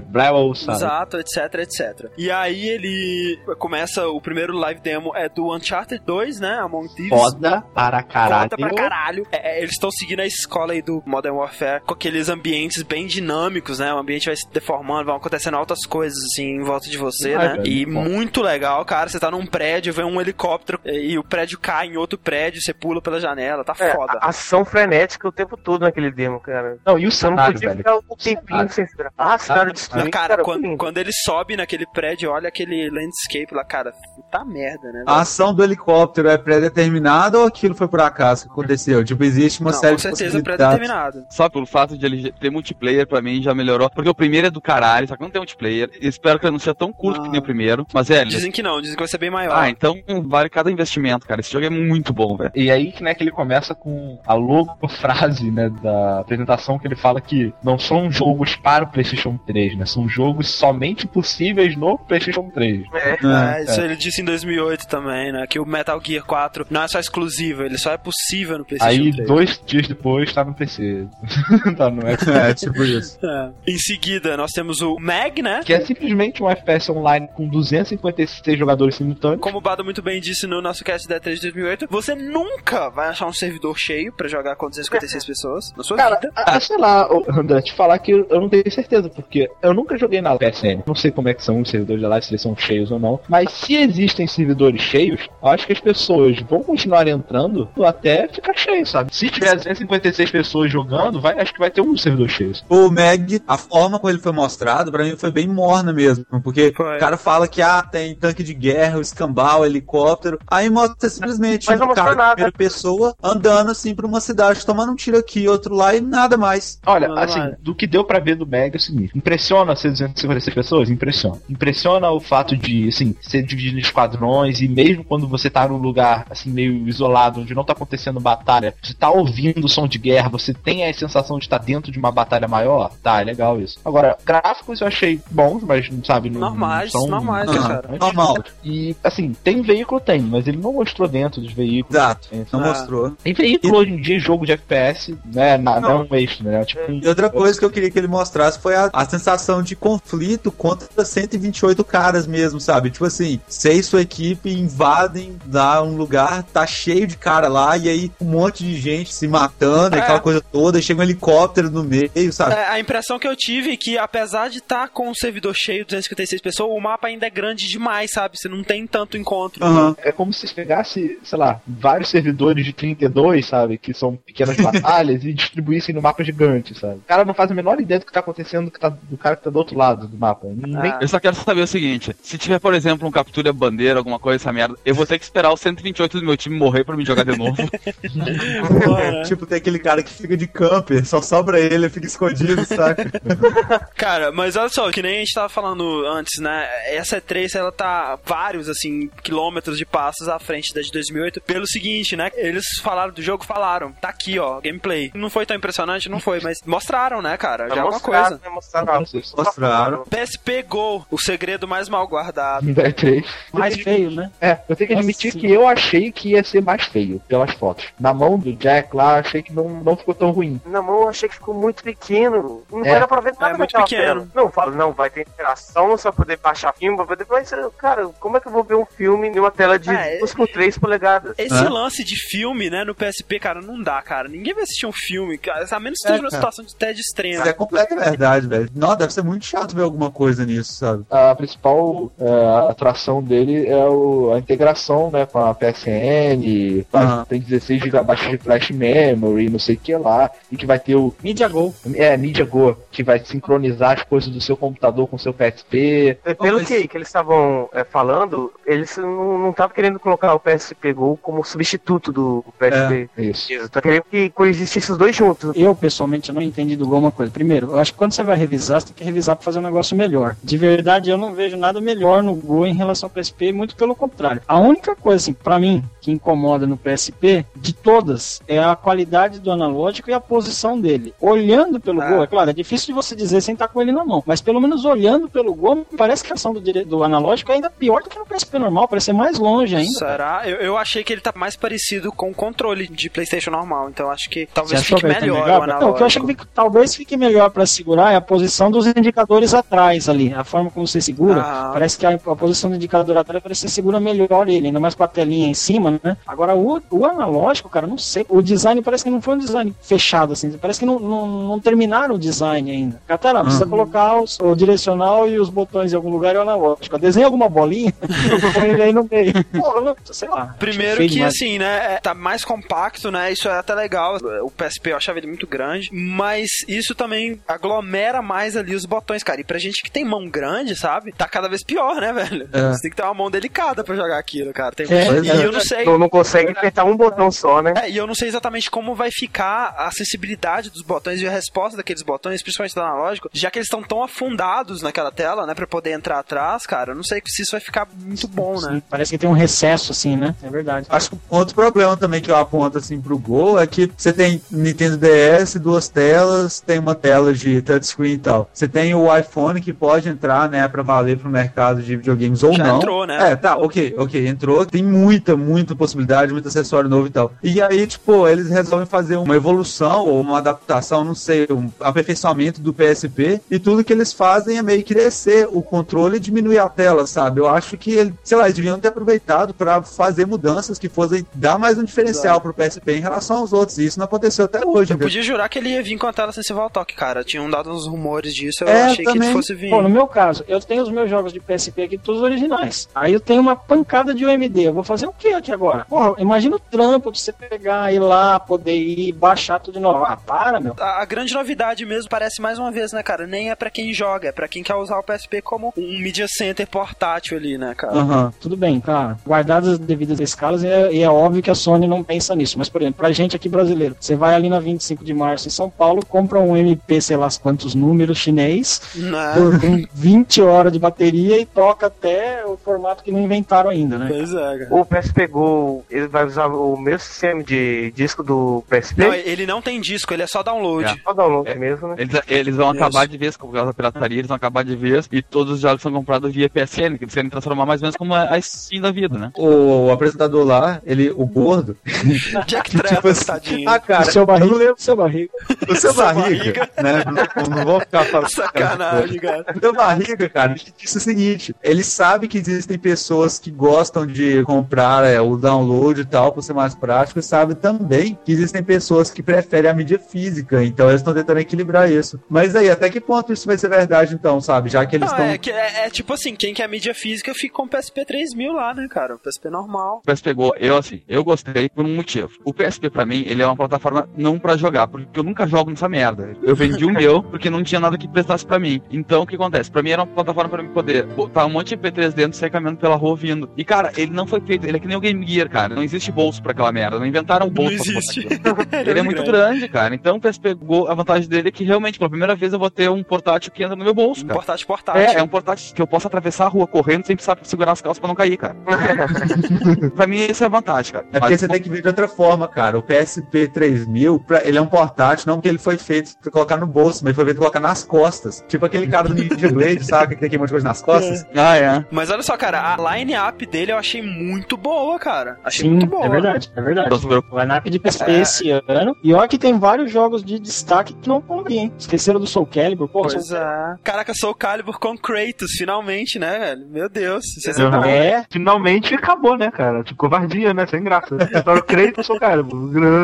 Bravo, sabe? Exato, etc, etc. E aí ele começa, o primeiro live demo é do Uncharted 2, né? Among Thieves. Foda para caralho. Foda pra caralho. É, é, eles estão seguindo a escola aí do Modern Warfare com aqueles ambientes bem dinâmicos, né? O ambiente vai se deformando, vão acontecendo altas coisas assim em volta de você, Ai, né? velho, E bom. muito legal, cara. Você tá num prédio, vem um helicóptero e, o prédio cai em outro prédio, você pula pela janela, tá É, foda. a- ação frenética o tempo todo naquele demo, cara. Não, e o Você não podia velho? ficar um tempinho sem esperar. Ah, cenário destruído. Cara, foi quando, lindo. quando ele sobe naquele prédio, olha aquele landscape lá, cara, puta merda, né? A ação do helicóptero é pré-determinada ou aquilo foi por acaso que aconteceu? Tipo, existe uma Não, série com de certeza possibilidades. pré-determinado. Só pelo fato de ele ter multiplayer, pra mim já melhorou. Porque o primeiro é do caralho, só que não tem multiplayer. Espero que ele não seja tão curto que nem o primeiro. Mas é. Dizem que não, dizem que vai ser bem maior. Ah, então vale cada investimento, cara. Esse jogo é muito bom, velho. E aí né, que ele começa com a logo frase né, da apresentação que ele fala que não são jogos para o PlayStation 3, né? São jogos somente possíveis no PlayStation 3. É, isso ele disse em 2008 também, né? Que o Metal Gear 4 não é só exclusivo, ele só é possível no PlayStation Aí, 3. dois dias depois, tá no PC. tá no Xbox. É, tipo isso. É. Em seguida, nós temos o Mag, né? Que é simplesmente um FPS online com 256 jogadores simultâneos. Como o Bado muito bem disse no nosso cast da 3 de 2008, você nunca vai achar um servidor cheio pra jogar com 256 pessoas na sua Cara, vida. ah, sei lá, André, te falar que eu não tenho certeza, porque eu nunca joguei na PSN. Não sei como é que são os servidores de lá, se eles são cheios ou não. Mas se existem servidores cheios, eu acho que as pessoas vão continuar entrando até ficar cheio, sabe? Se tiver 256 pessoas jogando, vai, acho que vai ter um servidor cheio. O Meg, a forma como ele foi mostrado, pra mim foi bem morna mesmo. Porque Foi. o cara fala que ah, tem tanque de guerra, o escambau, helicóptero. Aí mostra simplesmente um cara nada. primeira pessoa andando assim pra uma cidade, tomando um tiro aqui, outro lá e nada mais. Olha, assim, do que deu pra ver do Mega é o seguinte: impressiona ser 256 pessoas? Impressiona. Impressiona o fato de, assim, ser dividido em esquadrões e mesmo quando você tá num lugar, assim, meio isolado, onde não tá acontecendo batalha, você tá ouvindo o som de guerra, você tem a sensação de estar dentro de uma batalha maior? Tá, é legal isso. Agora, gráficos eu achei bons, mas, sabe, não, Normais, não são... normais, cara. normal. E, assim, tem veículo, tem, mas ele não mostrou dentro dos veículos. Exato. Não Ah. mostrou. Tem veículo hoje em dia, jogo de FPS, né? na- Não, é um extra, né? Tipo, E outra coisa que eu queria que ele mostrasse foi a, a sensação de conflito contra 128 caras mesmo, sabe? Tipo assim, você e sua equipe invadem lá um lugar, tá cheio de cara lá, e aí um monte de gente se matando, É. aquela coisa toda, e chega um helicóptero no meio, sabe? É, a impressão que eu tive é que, apesar de estar com o servidor cheio, 256 pessoas, o mapa ainda é grande demais, sabe? Você não tem tanto encontro. Aham. É como se pegasse, sei lá, vários servidores de 32, sabe? Que são pequenas batalhas e distribuíssem no mapa gigante, sabe? O cara não faz a menor ideia do que tá acontecendo que tá, do cara que tá do outro lado do mapa. Nem, Ah. Eu só quero saber o seguinte: se tiver, por exemplo, um captura bandeira, alguma coisa essa merda, eu vou ter que esperar os 128 do meu time morrer pra me jogar de novo. tipo, tem aquele cara que fica de camper, só sobra ele, ele fica escondido, sabe? Cara, mas olha só, que nem a gente tava falando antes, né? Essa E3, ela tá vários, assim, quilômetros de passos à frente da de 2008. Pelo seguinte, né? Eles falaram do jogo, falaram. Tá aqui, ó, gameplay. Não foi tão impressionante, não foi, mas mostraram, né, cara? Já é uma mostraram, coisa. né, mostraram. Mostraram. PSP Go, o segredo mais mal guardado. da E3. Mais feio, né? É, eu tenho que admitir Nossa. que eu achei que ia ser mais feio pelas fotos. Na mão do Jack lá, achei que não, não ficou tão ruim. Na mão eu achei que ficou muito pequeno. Não É. vai dar pra ver nada É muito pequeno. Não, falo, não, vai ter interação, só poder baixar filme, vai poder. Mas, cara, como é que eu vou ver um filme em uma tela de É, 2 por 3 polegadas? Esse Hã? lance de filme, né, no PSP, cara, não dá, cara. Ninguém vai assistir um filme, cara, a menos que esteja numa cara. situação de TED extrema. Isso é completa verdade, velho. Não, deve ser muito chato ver alguma coisa nisso, sabe? A principal é, atração dele é o- a integração né, com a PSN, Aham. tem 16 GB de flash memory, não sei o que lá, e que vai ter o Media Go. é, Media Go, que vai sincronizar as coisas do seu computador com o seu PSP. É, Pelo que, que eles estavam é, falando, eles não estavam querendo colocar o PSP Go como substituto do PSP. Isso. Isso, tá querendo que coexistissem os dois juntos. Eu, pessoalmente, não entendi do Gol uma coisa. Primeiro, eu acho que quando você vai revisar, você tem que revisar pra fazer um negócio melhor. De verdade, eu não vejo nada melhor no Gol em relação ao PSP, muito pelo contrário. A única coisa, assim, pra mim, que incomoda no PSP, de todas, é a qualidade do analógico e a posição dele. Olhando pelo Ah. É claro, é difícil de você dizer sem estar com ele na mão, mas pelo menos olhando pelo gol, parece que a ação do, dire- do analógico é ainda pior do que no PSP normal, parece ser mais longe ainda. Será? Eu, eu achei que ele tá mais parecido com o controle de PlayStation normal, então acho que talvez fique que ele tá melhor o Não, o que eu analógico. acho que talvez fique melhor pra segurar é a posição dos indicadores atrás ali. A forma como você segura, Ah. parece que a, a posição do indicador atrás parece que você segura melhor ele, ainda mais com a telinha em cima, né? Agora o, o analógico, cara, não sei. O design parece que não foi um design fechado, assim. Parece que não, não, não terminaram o design ainda. Catara, precisa colocar os- o direcional e os botões em algum lugar e o analógico. Desenha alguma bolinha, põe ele aí no meio. Porra, não, sei lá. Primeiro que, demais. assim, né, é, tá mais compacto, né, isso é até legal, o PSP eu achava ele muito grande, mas isso também aglomera mais ali os botões, cara, e pra gente que tem mão grande, sabe, tá cada vez pior, né, velho? É. Você tem que ter uma mão delicada pra jogar aquilo, cara. Tem- É, e é. eu não sei... Não, não consegue apertar um botão só, né? É, e eu não sei exatamente como vai ficar a acessibilidade dos botões e a resposta daqueles botões, principalmente do analógico, já que eles estão tão afundados naquela tela, né, pra poder entrar atrás, cara, eu não sei se isso vai ficar muito bom, né? Sim, parece que tem um recesso, assim, né? É verdade. Acho que outro problema também que eu aponto assim pro Gol é que você tem Nintendo DS, duas telas, tem uma tela de touchscreen e tal. Você tem o iPhone que pode entrar, né, pra valer pro mercado de videogames ou Já não. entrou, né? É, tá, ok, ok, entrou. Tem muita, muita possibilidade, muito acessório novo e tal. E aí, tipo, eles resolvem fazer uma evolução ou uma adaptação, não sei, um aperfeiçoamento do PSP e tudo que eles fazem é meio que crescer o controle e diminuir a tela, sabe? Eu acho que, ele- sei lá, eles deviam ter aproveitado pra fazer mudanças que fossem dar mais um diferencial pro PSP em relação aos outros. E isso não aconteceu até hoje. Eu podia jurar que ele ia vir com a tela sensível ao toque, cara. Tinham dado uns rumores disso, eu É, achei que também. ele fosse vir. Pô, no meu caso, eu tenho os meus jogos de PSP aqui, todos originais. Aí eu tenho uma pancada de UMD. Eu vou fazer o que aqui agora? Porra, imagina o trampo de você pegar, ir lá, poder ir, baixar tudo de novo. Ah, para, meu. A, a grande novidade mesmo parece mais uma vez, né, cara? Nem é pra quem joga, é pra quem quer usar o PSP como um media center portátil ali, né, cara? Aham. Tudo bem, cara. Guardadas as devidas escalas, é, e é óbvio que a Sony não pensa nisso. Mas, por exemplo, pra gente aqui brasileiro, você vai ali na 25 de março em São Paulo, compra um MP, sei lá quantos números chinês, Né? por com 20 horas de bateria e toca até o formato que não inventaram ainda, né? Pois é, cara. O PSP Go, ele vai usar o mesmo sistema de disco do PSP? Não, ele não tem disco, ele é só download. Só download mesmo, né? Eles, eles vão Isso. acabar de vez, com causa da pirataria, eles vão acabar de vez, e todos os jogos são comprados via PSN, que eles querem transformar mais ou menos como a a Steam da vida, né? O, apresentador lá, ele, o gordo, Jack tipo Trevor, assim, tadinho. ah, cara, o seu eu barriga, não lembro o seu barriga. o seu Seu barriga, né? Não, não vou ficar falando. Sacanagem, cara. Meu barriga, cara, ele disse o seguinte: ele sabe que existem pessoas que gostam de comprar é, o download e tal, por ser mais prático, e sabe também que existem pessoas que preferem a mídia física, então eles estão tentando equilibrar isso. Mas aí, até que ponto isso vai ser verdade, então, sabe? Já que eles Não, estão. é, é, é tipo assim, quem quer mídia física fica com o PSP 3000 lá, né, cara? O PSP normal. O PSP Go, eu assim, eu gostei por um motivo. O PSP pra mim, ele é uma plataforma não pra jogar, porque eu nunca jogo nessa merda. Eu vendi o meu porque não tinha nada que prestasse pra mim. Então o que acontece? Pra mim era uma plataforma pra mim poder botar um monte de P3 dentro e sair caminhando pela rua ouvindo. E cara, ele não foi feito, ele é que nem o Game Gear, cara. Não existe bolso pra aquela merda. Não inventaram Não bolso pra botar existe. aquilo. Ele é muito grande, cara. Então o PSP Go, a vantagem dele é que realmente, pela primeira vez, eu vou ter um portátil que entra no meu bolso, Um cara. portátil portátil. É, é um portátil que eu posso atravessar a rua correndo sem precisar segurar as calças pra não cair, cara. pra mim, isso é vantagem, cara. É porque Mas- você tem que ver de outra forma, cara. O PSP 3000, pra- ele é um portátil, não porque ele foi feito pra colocar no bolso, mas foi feito pra colocar nas costas. Tipo aquele cara do Ninja Blade, sabe? Que tem aquele monte de coisa nas costas. Ah, é. Mas olha só, cara, a line-up dele eu achei muito boa, cara. Achei Sim, muito boa. é verdade, é verdade. O lineup de PSP É. esse ano. E olha que tem vários jogos de destaque que não hein? Esqueceram do Soul Calibur, pô. Pois é. Caraca, Soul Calibur com Kratos, finalmente, né, velho? Meu Deus. É Uhum. É, Finalmente acabou, né, cara? Tipo, covardia, né? Sem graça. Só eu creio que eu sou cara.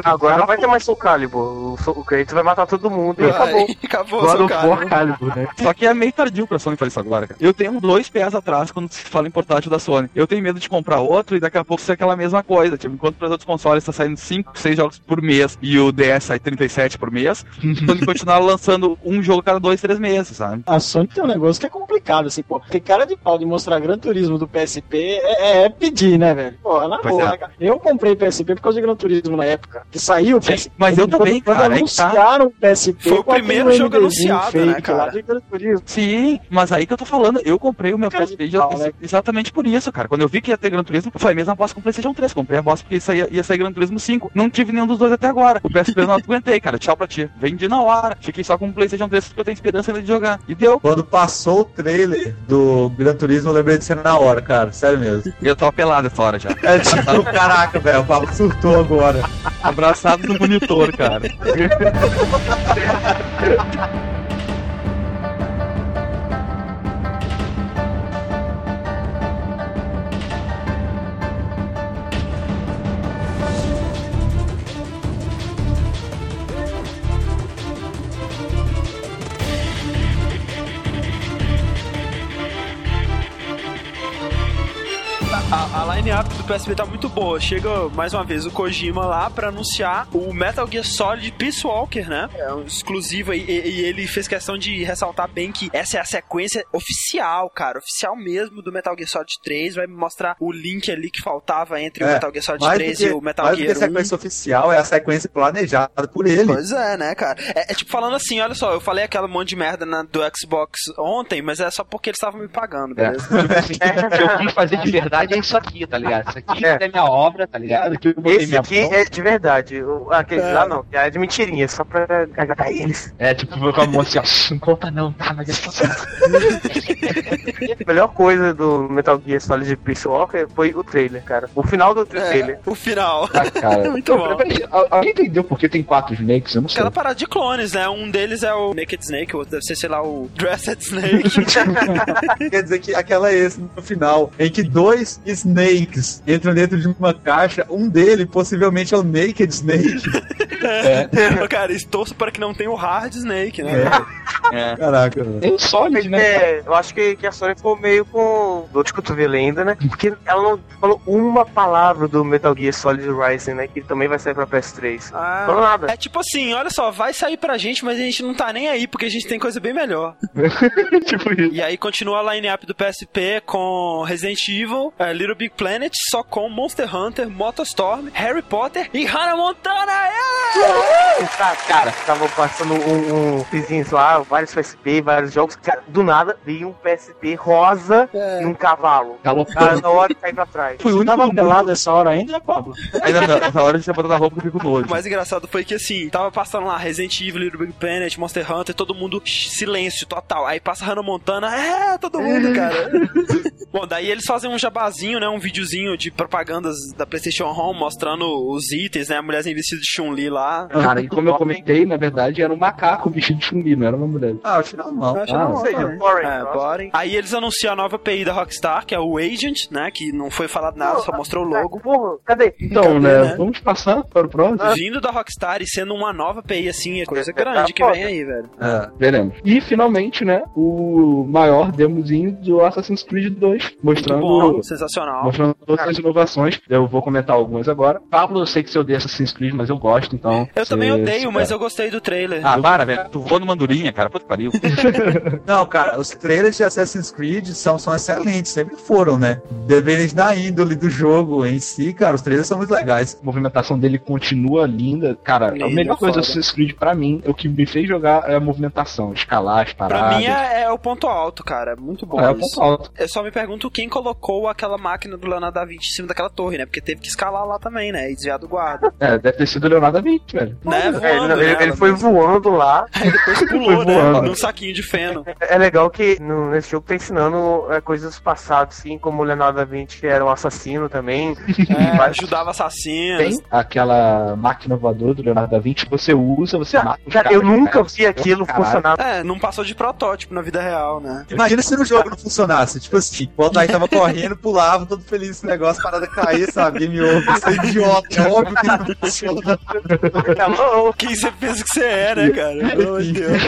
Agora não vai ter mais Soul Calibur. O, Soul- o Kratos vai matar todo mundo e acabou. Ai, acabou, God Soul Calibur. Calibur, né? Só que é meio tardio pra Sony fazer isso agora, cara. Eu tenho dois pés atrás quando se fala em portátil da Sony. Eu tenho medo de comprar outro e daqui a pouco ser aquela mesma coisa. Tipo, enquanto para os outros consoles tá saindo 5, 6 jogos por mês e o DS sai 37 por mês, Sony continuar lançando um jogo a cada dois, três meses, sabe? a Sony tem um negócio que é complicado. assim, pô. Tem cara de pau de mostrar Gran Turismo do PSP é, é pedir, né, velho? Porra, na Pois boa, é. cara. Eu comprei PSP por causa de Gran Turismo na época. Que saiu o PSP. mas eu Quando- também, quando cara, tá. anunciaram o PSP. Foi o primeiro jogo anunciado, né, fake cara? lá de Gran Turismo. Sim, mas aí que eu tô falando, eu comprei o meu Cara PSP de já- pau, né? exatamente por isso, cara. Quando eu vi que ia ter Gran Turismo, foi a mesma aposta com o PlayStation 3. Comprei a aposta porque ia sair, ia sair Gran Turismo 5. Não tive nenhum dos dois até agora. O PSP eu não aguentei, cara. Tchau pra ti. Vendi na hora. Fiquei só com o PlayStation 3 porque eu tenho esperança ainda de jogar. E deu. Quando passou o trailer do Gran Turismo, eu lembrei de cena na hora, cara. Sério mesmo. E eu tava pelado essa hora já. É tipo, caraca, velho, o Pablo surtou agora. Abraçado no monitor, cara. do PSP tá muito boa. Chega mais uma vez o Kojima lá pra anunciar o Metal Gear Solid Peace Walker, né? É um exclusivo aí. E, e ele fez questão de ressaltar bem que essa é a sequência oficial, cara. Oficial mesmo do Metal Gear Solid 3. Vai mostrar o link ali que faltava entre o É, Metal Gear Solid mais 3 do que, e o Metal mais do que Gear a 1. sequência oficial, é a sequência planejada por ele. Pois é, né, cara? É, é tipo falando assim, olha só, eu falei aquela monte de merda na- do Xbox ontem, mas é só porque eles estavam me pagando, É. beleza? Tipo assim, o que eu quis fazer de verdade é isso aqui, tá ligado? Isso aqui é, minha obra, tá ligado? Que eu botei Esse minha aqui mão. é de verdade. O, aqueles lá não, é de mentirinha, só pra agradar eles. É, tipo, com a mão assim, ó, não conta não, tá? Mas é só... A melhor coisa do Metal Gear Solid Peace Walker foi o trailer, cara. O final do trailer. É, o final. Ah, cara. Muito bom. Al- Alguém entendeu por que tem quatro Snakes? Eu não sei. Aquela parada de clones, né? Um deles é o Naked Snake, o outro deve ser, sei lá, o Dressed Snake. Quer dizer que aquela é esse no final, em que dois Snakes entram dentro de uma caixa, um dele possivelmente é o Naked Snake. é. Cara, isso torço para que não tenha o Hard Snake, né? É. Caraca, velho. Tem o Solid, né? É, eu acho que, que a Sony ficou meio com dor de cotovelo ainda, né? Porque ela não falou uma palavra do Metal Gear Solid Rising, né? Que também vai sair pra PS3. Ah, Falou nada. É tipo assim, olha só, vai sair pra gente, mas a gente não tá nem aí, porque a gente tem coisa bem melhor. tipo isso. E aí continua a line-up do PSP com Resident Evil, eh, Little Big Planet, só com Monster Hunter, Motostorm, Harry Potter e Hannah Montana! é! Cara, cara, tava passando um, um vizinhos lá, vários PSP, vários jogos. Cara, do nada, veio um PSP rosa e um cavalo. Galopando. Cara, na hora de cair pra trás. Foi o único Tava pelado essa hora ainda, Pablo? Aí na- nessa hora a gente já botou na roupa que eu fico nojo. O mais engraçado foi que assim, tava passando lá Resident Evil, Little Big Planet, Monster Hunter, todo mundo silêncio total. Aí passa Hannah Montana, é, todo mundo, cara. Bom, daí eles fazem um jabazinho, né, um videozinho de propagandas da PlayStation Home mostrando os itens, né, a mulherzinha vestida de Chun-Li lá. Cara, como eu comentei, na verdade, era um macaco vestido de chumbi, não era uma mulher. Ah, eu achei normal. Eu achei Ah, normal seja, boring, É, boring. Aí eles anunciam a nova API da Rockstar, que é o Agent, né, que não foi falado nada, só mostrou o logo. Porra, cadê? Então, Cadê, né, né? vamos passar para o próximo. Vindo da Rockstar e sendo uma nova API assim, é coisa É, grande tá que vem aí, velho. É. Veremos. E finalmente, né, o maior demozinho do Assassin's Creed 2, Muito mostrando bom, sensacional. Mostrando todas as inovações. Eu vou comentar algumas agora. Pablo, eu sei que você odeia Assassin's Creed, mas eu gosto, então. Eu você também odeio, mas eu gostei do trailer. Ah, para, velho. Tu voa numa andorinha, cara. Puta que pariu. Não, cara, os trailers de Assassin's Creed são, são excelentes, sempre foram, né? Dependente da índole do jogo em si, cara, os trailers são muito legais. A movimentação dele continua linda. Cara, Linda, a melhor coisa do. Assassin's Creed pra mim, é o que me fez jogar é a movimentação, escalar as paradas. Pra mim é, é o ponto alto, cara. Muito bom. É, o isso. ponto alto. Eu só me pergunto quem colocou aquela máquina do Leonardo da Vinci em cima daquela torre, né? Porque teve que escalar lá também, né? E desviar do guarda. É, deve ter sido o Leonardo da Vinci, velho. né? É, Voando, ele, né? ele foi voando lá. Aí depois pulou, Foi né? voando. Num saquinho de feno. É legal que no- nesse jogo tá ensinando é, coisas do passado, assim, como o Leonardo da Vinci que era um assassino também. É, Vai- ajudava assassinos. Tem aquela máquina voadora do Leonardo da Vinci, você usa, você mata Cara, eu nunca cara. vi aquilo Caralho. funcionar. É, não passou de protótipo na vida real, né? Imagina se no jogo não funcionasse. Tipo assim, o Altair tava correndo, pulava, todo feliz esse negócio, parada cair, sabe? Game over. Você é idiota, é óbvio que não funciona. Quem você pensa que você é, né, cara? Pelo amor de Deus.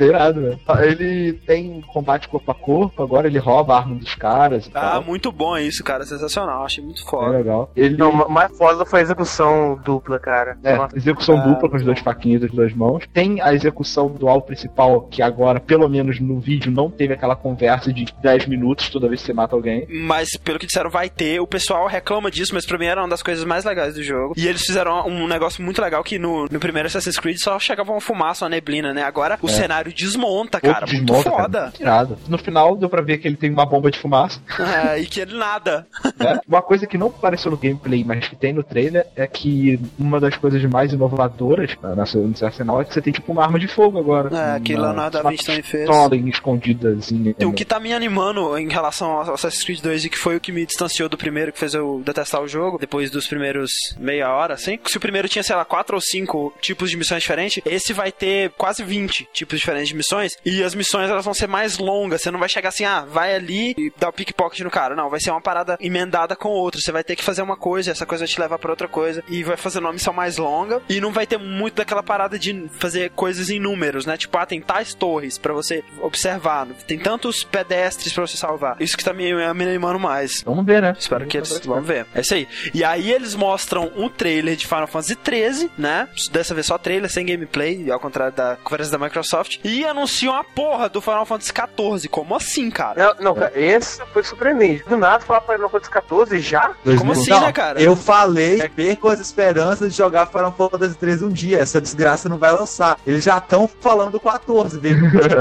Irado, velho. Ele tem combate corpo a corpo, agora ele rouba a arma dos caras e Ah, tal. muito bom isso, cara. Sensacional. Achei muito É foda. legal. Ele Não, o mais foda foi a execução dupla, cara. É, Nossa. execução Ah, dupla com as duas faquinhas das duas mãos. Tem a execução do alvo principal, que agora, pelo menos no vídeo, não teve aquela conversa de 10 minutos toda vez que você mata alguém. Mas pelo que disseram, vai ter. O pessoal reclama disso, mas pra mim era uma das coisas mais legais do jogo. E eles fizeram um negócio muito legal que no, no primeiro Assassin's Creed só chegava uma fumaça, uma neblina, né? Agora o É. cenário desmonta, cara. Outro muito desmonta, cara. foda. Irado. No final, deu pra ver que ele tem uma bomba de fumaça. É, e que ele nada. né? Uma coisa que não apareceu no gameplay, mas que tem no trailer, é que uma das coisas mais inovadoras né, nessa, nesse arsenal é que você tem tipo uma arma de fogo agora. É, que Leonardo da Vinci fez. escondidazinha. O que tá me animando em relação ao Assassin's Creed 2 e que foi o que me distanciou do primeiro, que fez eu detestar o jogo, depois dos primeiros meia hora, assim. Se o primeiro tinha, sei lá, quatro ou cinco tipos de missões diferentes, esse vai ter quase 20 tipos diferentes de missões. E as missões elas vão ser mais longas. Você não vai chegar assim, ah, vai ali e dá o pickpocket no cara. Não, vai ser uma parada emendada com outra. Você vai ter que fazer uma coisa, essa coisa vai te levar pra outra coisa. E vai fazer uma missão mais longa. E não vai ter muito daquela parada de fazer coisas em números, né? Tipo, ah, tem tais torres pra você observar. Tem tantos pedestres pra você salvar. Isso que tá me, me animando mais. Vamos ver, né? Espero que eles. Vamos ver. É isso aí. E aí eles mostram um trailer de Final Fantasy XIII, né? Dessa vez só trailer, sem gameplay, ao contrário da conferência da Microsoft. E anunciam a porra do Final Fantasy XIV. Como assim, cara? Não, não, cara, esse foi surpreendente. Do nada falar Final Fantasy 14 já? Como assim, Não, né, cara? Eu falei, é perco as esperanças de jogar Final Fantasy 13 um dia. Essa desgraça não vai lançar. Eles já estão falando do 14, velho.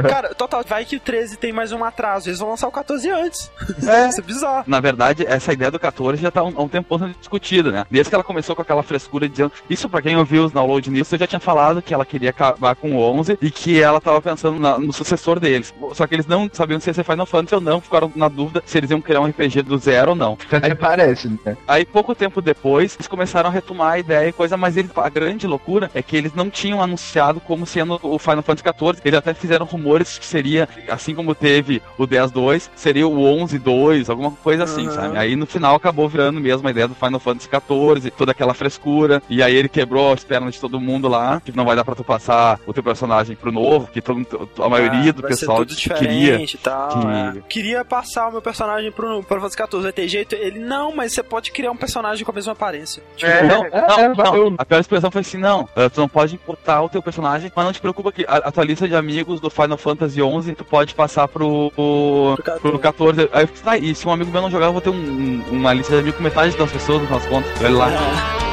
Cara, total, vai que o 13 tem mais um atraso. Eles vão lançar o 14 antes. É. Isso é bizarro. Na verdade, essa ideia do 14 já tá há um, há um tempo sendo discutida, né? Desde que ela começou com aquela frescura dizendo. Isso, pra quem ouviu os download nisso, eu já tinha falado que ela queria acabar com o 11 e que ela tava pensando na- no sucessor deles. Só que eles não sabiam se ia ser Final Fantasy ou não, ficaram na dúvida se eles iam criar um RPG do zero ou não. Até parece, né? Aí, pouco tempo depois, eles começaram a retomar a ideia e coisa, mas eles, a grande loucura é que eles não tinham anunciado como sendo o Final Fantasy XIV. Eles até fizeram rumores que seria, assim como teve o 10-2, seria o 11-2, alguma coisa assim, Uhum. sabe? Aí no final acabou virando mesmo a ideia do Final Fantasy XIV, toda aquela frescura. E aí ele quebrou as pernas de todo mundo lá, que não vai dar pra tu passar o teu personagem pro novo, que todo, a maioria Ah, do pessoal tudo queria. tal. que- é. Queria passar o meu personagem pro, pro Final Fantasy 14. Vai ter jeito? Ele, não, mas você pode criar um personagem com a mesma aparência. Tipo, É, Não, não, é, não. A pior expressão foi assim, não, eh, tu não pode importar o teu personagem, mas não te preocupa que a, a tua lista de amigos do Final Fantasy XI tu pode passar pro, pro, pro 14. Aí eu fiz, ah, e se um amigo meu não jogar, eu vou ter um- um- uma lista de amigos com metade das pessoas no nosso contas. Olha lá.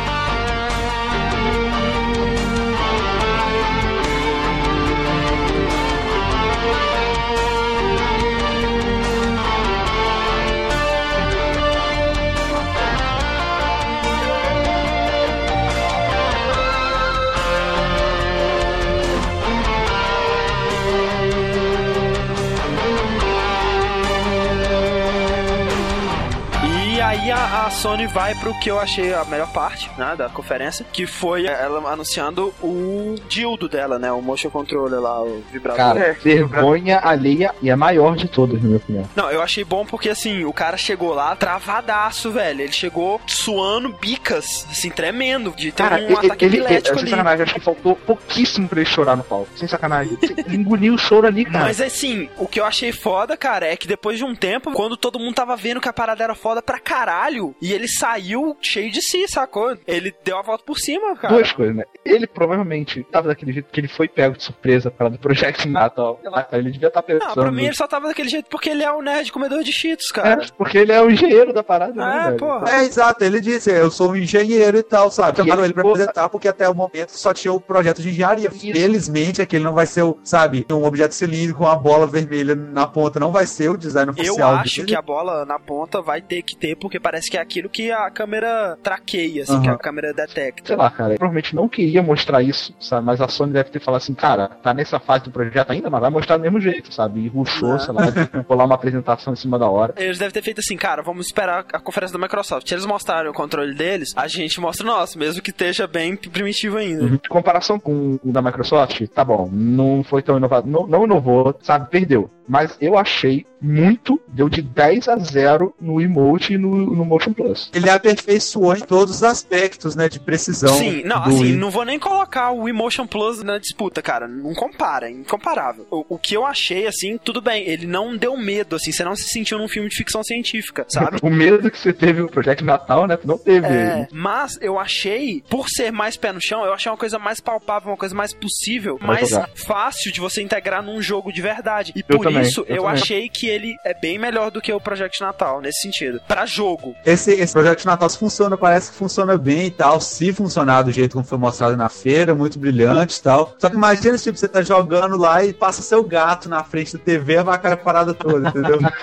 Sony vai pro que eu achei a melhor parte, né, da conferência, que foi ela anunciando o dildo dela, né, o motion controller lá, o vibrador. Cara, É. vergonha alheia e a maior de todas, na minha opinião. Não, eu achei bom porque assim, o cara chegou lá travadaço, velho. Ele chegou suando bicas, assim, tremendo, de ter Cara, um ele, ataque ele, ele, sem ali. sacanagem, acho que faltou pouquíssimo pra ele chorar no palco. Sem sacanagem. Ele engoliu o choro ali, cara. Mas assim, o que eu achei foda, cara, é que depois de um tempo, quando todo mundo tava vendo que a parada era foda pra caralho, e ele saiu cheio de si, sacou? Ele deu a volta por cima, cara. Duas coisas, né? Ele provavelmente tava daquele jeito que ele foi pego de surpresa para do Project Natal. Ele devia estar pensando. Não, pra mim ele só tava daquele jeito porque ele é o nerd comedor de cheetos, cara. É, porque ele é o engenheiro da parada, né, É, velho? porra. É, exato, ele disse, eu sou um engenheiro e tal, sabe? Chamaram ele ele pra ficou- apresentar porque até o momento só tinha o projeto de engenharia. Felizmente é que ele não vai ser o, sabe, um objeto cilíndrico com uma bola vermelha na ponta, não vai ser o design Eu oficial acho dele. que a bola na ponta vai ter que ter, porque parece que é aquilo que a câmera traqueia, assim, Aham. que a câmera detecta. Sei lá, cara, provavelmente não queria mostrar isso, sabe? Mas a Sony deve ter falado assim, cara, tá nessa fase do projeto ainda, mas vai mostrar do mesmo jeito, sabe? E ruxou, sei lá, colar uma apresentação em cima da hora. Eles devem ter feito assim, cara, vamos esperar a conferência da Microsoft. Se eles mostrarem o controle deles, a gente mostra o nosso, mesmo que esteja bem primitivo ainda. Em comparação com o da Microsoft, tá bom, não foi tão inovador, não, não inovou, sabe? Perdeu. mas eu achei muito, deu de 10 a 0 no emote e no, no Motion Plus. Ele aperfeiçoou em todos os aspectos, né, de precisão. Sim, não, assim, Wii. não vou nem colocar o Emotion Plus na disputa, cara. Não compara, é incomparável. O, o que eu achei, assim, tudo bem, ele não deu medo, assim, você não se sentiu num filme de ficção científica, sabe? O medo que você teve no Projeto Natal, né? tu Não teve. É, mas eu achei, por ser mais pé no chão, eu achei uma coisa mais palpável, uma coisa mais possível, Vai mais jogar. fácil de você integrar num jogo de verdade. E Eu por também, isso eu eu, achei que ele é bem melhor do que o Project Natal, nesse sentido. Pra jogo. Esse, esse projeto de Natal funciona, parece que funciona bem e tal. Se funcionar do jeito como foi mostrado na feira, muito brilhante e tal. Só que imagina, tipo, você tá jogando lá e passa seu gato na frente da TV, vai aquela parada toda, entendeu?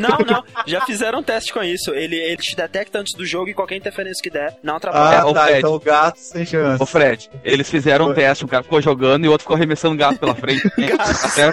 Não, não, já fizeram um teste com isso. Ele, ele te detecta antes do jogo e qualquer interferência que der, não atrapalha. Ah, ô, tá, Fred. então o gato sem chance. Ô Fred, eles fizeram um teste, um cara ficou jogando e o outro ficou arremessando gato pela frente. Até...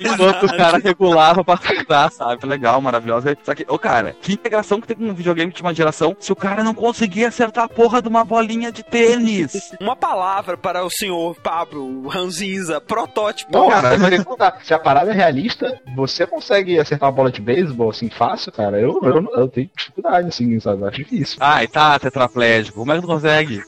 Enquanto o cara regulava pra ajudar, sabe? Foi Legal, maravilhoso. Só que, ô cara, que integração que tem com um videogame de uma geração se o cara não conseguia acertar a porra de uma bolinha de tênis? Uma palavra para o senhor Pablo Ranzinza, protótipo. Não, cara, mas não dá. se a parada é realista, você consegue acertar uma bola de beisebol assim fácil, cara. Eu, eu, não- eu tenho dificuldade, assim, sabe? Acho difícil. Ai, tá, tetraplégico. Como é que tu consegue?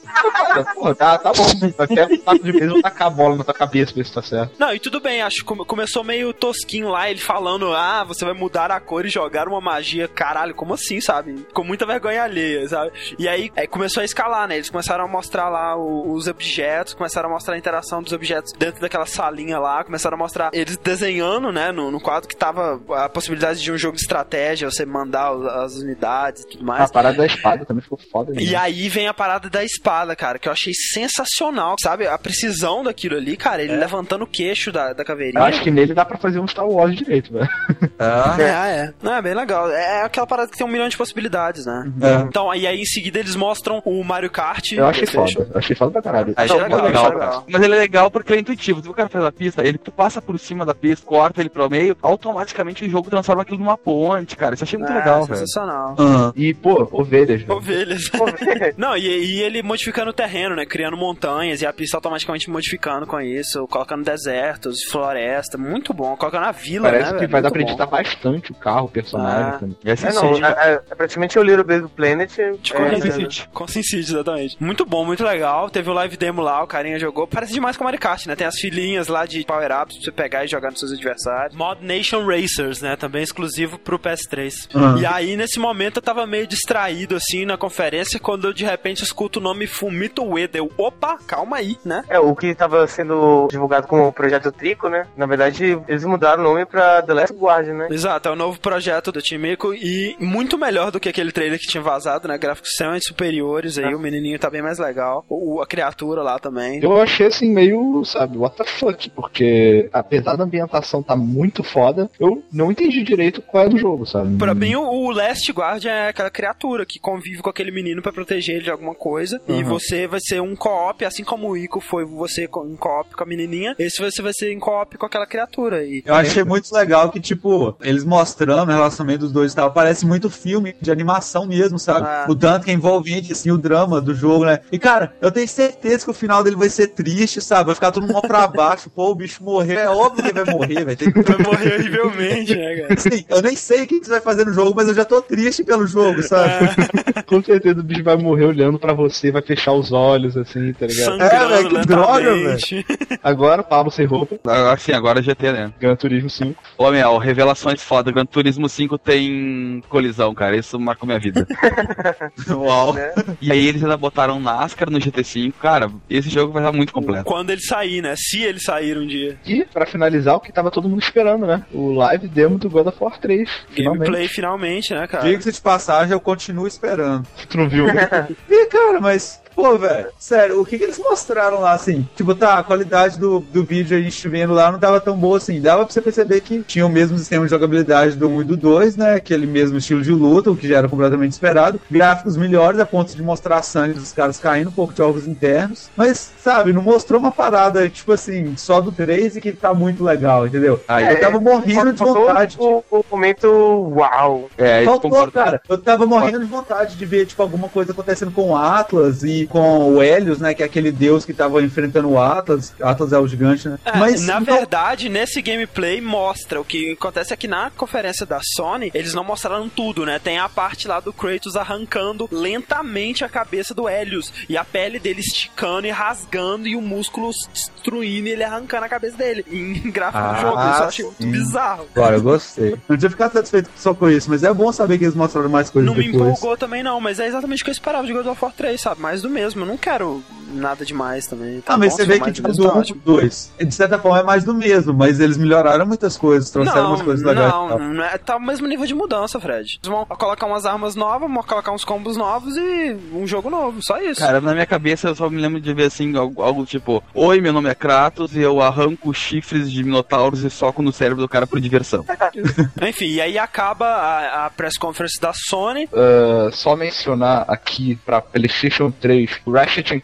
Pô, tá, tá bom. Até o taco de beisebol tacar a bola na tua cabeça pra ver se tá certo. Não, e tudo bem, acho que come- começou meio tosquinho lá, ele falando, ah, você vai mudar a cor e jogar uma magia. Caralho, como assim, sabe? Com muita vergonha alheia, sabe? E aí, aí começou a escalar, né? Eles começaram a mostrar lá o- os objetos, começaram a mostrar a interação dos objetos dentro daquela salinha lá, começaram a mostrar eles desenhando, né, no, no quadro que tava a possibilidade de um jogo de estratégia, você mandar os- as unidades e tudo mais. A parada da espada também ficou foda. né? E aí vem a parada da espada, cara, que eu achei sensacional, sabe? A precisão daquilo ali, cara, ele levantando o queixo da, da caveirinha. Eu acho que nele dá pra fazer um Star Wars direito, velho. Ah, É, é. Não, é bem legal. É aquela parada que tem um milhão de possibilidades, né? É. Então, aí, aí em seguida eles mostram o Mario Kart. Eu achei foda. Eu achei foda pra caralho. Achei é legal, legal, legal. Mas ele é legal porque ele é intuitivo. Se o cara faz a pista, ele tu passa por cima da pista, corta ele pro meio, automaticamente o jogo transforma aquilo numa ponte, cara. Isso eu achei muito É, legal, velho. sensacional. ah. E, pô, ovelhas. velho. Ovelhas. Não, e, e ele modificando o terreno, né? Criando montanhas e a pista automaticamente modificando com isso, colocando desertos, floresta. Muito bom. Colocando a vila, Parece né? que velho? vai dar pra editar bastante o carro, o personagem. Ah. também. E esse É, não, City, é, é- é praticamente o Little Big Planet. De é, Conan Sim, City. sim. Com Sin City, exatamente. Muito bom, muito legal. Teve o live demo lá, o carinha jogou. Parece demais com Mario Kart, né? Tem as filinhas lá de power-ups pra você pegar e jogar nos seus adversários. Mod Nation Racers, né? Também exclusivo pro PS3. Uhum. E aí, nesse momento, eu tava meio distraído, assim, na conferência, quando eu, de repente, escuto o nome Fumito Ueda. Eu, opa, calma aí, né? É, o que estava sendo divulgado como o Projeto Trico, né? Na verdade, eles mudaram o nome pra The Last Guardian, né? Exato, é o novo projeto do Timiko e muito melhor do que aquele trailer que tinha vazado, né? Gráficos extremamente superiores aí, o menininho tá bem mais legal. O, a criatura lá também. Eu achei assim meio, sabe, what the fuck, porque apesar da ambientação tá muito foda, eu não entendi direito qual é do jogo, sabe? Pra mim, o, o Last Guardian é aquela criatura que convive com aquele menino pra proteger ele de alguma coisa. E Uhum. você vai ser um co-op, assim como o Ico foi você em co-op com a menininha. Esse você vai ser em co-op com aquela criatura. E Eu achei muito legal que, tipo, eles mostrando o relacionamento dos dois e tal, parece muito filme de animação mesmo, sabe? Ah. O tanto que é envolvente, assim, o drama do jogo, né? E, cara, eu tenho certeza que o final dele vai ser triste, sabe? Vai ficar todo mundo pra baixo, pô, o bicho morreu. É óbvio que ele vai morrer, vai ter que... vai morrer horrivelmente, né, cara? Assim, eu nem sei o que você vai fazer no jogo, mas eu já tô triste pelo jogo, sabe? Com certeza o bicho vai morrer olhando pra você, vai fechar os olhos, assim, tá ligado? Sangrando velho, que droga, lentamente. Agora, Pablo sem roupa, Agora sim, agora é GT, né? Gran Turismo 5. Ô, Mel, revelações foda. Gran Turismo 5 tem colisão, cara. Isso marcou minha vida. Uau. E aí eles ainda botaram NASCAR no GT5. Cara, esse jogo vai estar muito completo. Quando ele sair, né? Se ele sair um dia. E, pra finalizar, o que tava todo mundo esperando, né? O live demo do God of War 3. Finalmente. Gameplay finalmente, né, cara? Diga-se de passagem, eu continuo esperando. Tu não viu? E, cara, mas, pô, velho, sério, o que, que eles mostraram lá, assim? Tipo, tá, a qualidade do, do vídeo a gente vendo lá não tava tão boa assim. Dava pra você perceber que tinha o mesmo sistema de jogabilidade do 1 e do 2, né? Aquele mesmo estilo de luta, o que já era completamente esperado. Gráficos melhores, a ponto de mostrar sangue dos caras caindo, um pouco de jogos internos. Mas, sabe, não mostrou uma parada, tipo assim, só do 3 e que tá muito legal, entendeu? Aí, eu tava morrendo de vontade. O, o momento uau. é, Faltou, cara. Eu tava morrendo de vontade de ver, tipo, alguma coisa acontecendo com o Atlas e, com o Helios, né? Que é aquele deus que tava enfrentando o Atlas. Atlas é o gigante, né? É, Mas na então- verdade, nesse gameplay mostra o que acontece é que na conferência da Sony, eles não mostraram tudo, né? Tem a parte lá do Kratos arrancando lentamente a cabeça do Helios e a pele dele esticando e rasgando e o músculo destruindo e ele arrancando a cabeça dele em gráfico do Ah, jogo. Isso eu achei muito bizarro. Agora, eu gostei. Não tinha ficado satisfeito só com isso, mas é bom saber que eles mostraram mais coisas Não me depois. empolgou também não, mas é exatamente o que eu esperava de God of War 3, sabe? Mais do mesmo. Eu não quero nada demais também. Tá ah, mas bom, você vê que mais tipo do do mesmo, tá 1 ótimo. pro 2, de certa forma é mais do mesmo, mas eles melhoraram muitas coisas, trouxeram Não, umas coisas legais. não, tal. não é, tá o mesmo nível de mudança, Fred. Eles vão colocar umas armas novas, vão colocar uns combos novos e um jogo novo, só isso. Cara, na minha cabeça eu só me lembro de ver assim, algo, algo tipo: Oi, meu nome é Kratos e eu arranco chifres de minotauros e soco no cérebro do cara por diversão. Enfim, e aí acaba a, a press conference da Sony. Uh, só mencionar aqui pra PlayStation 3 Ratchet and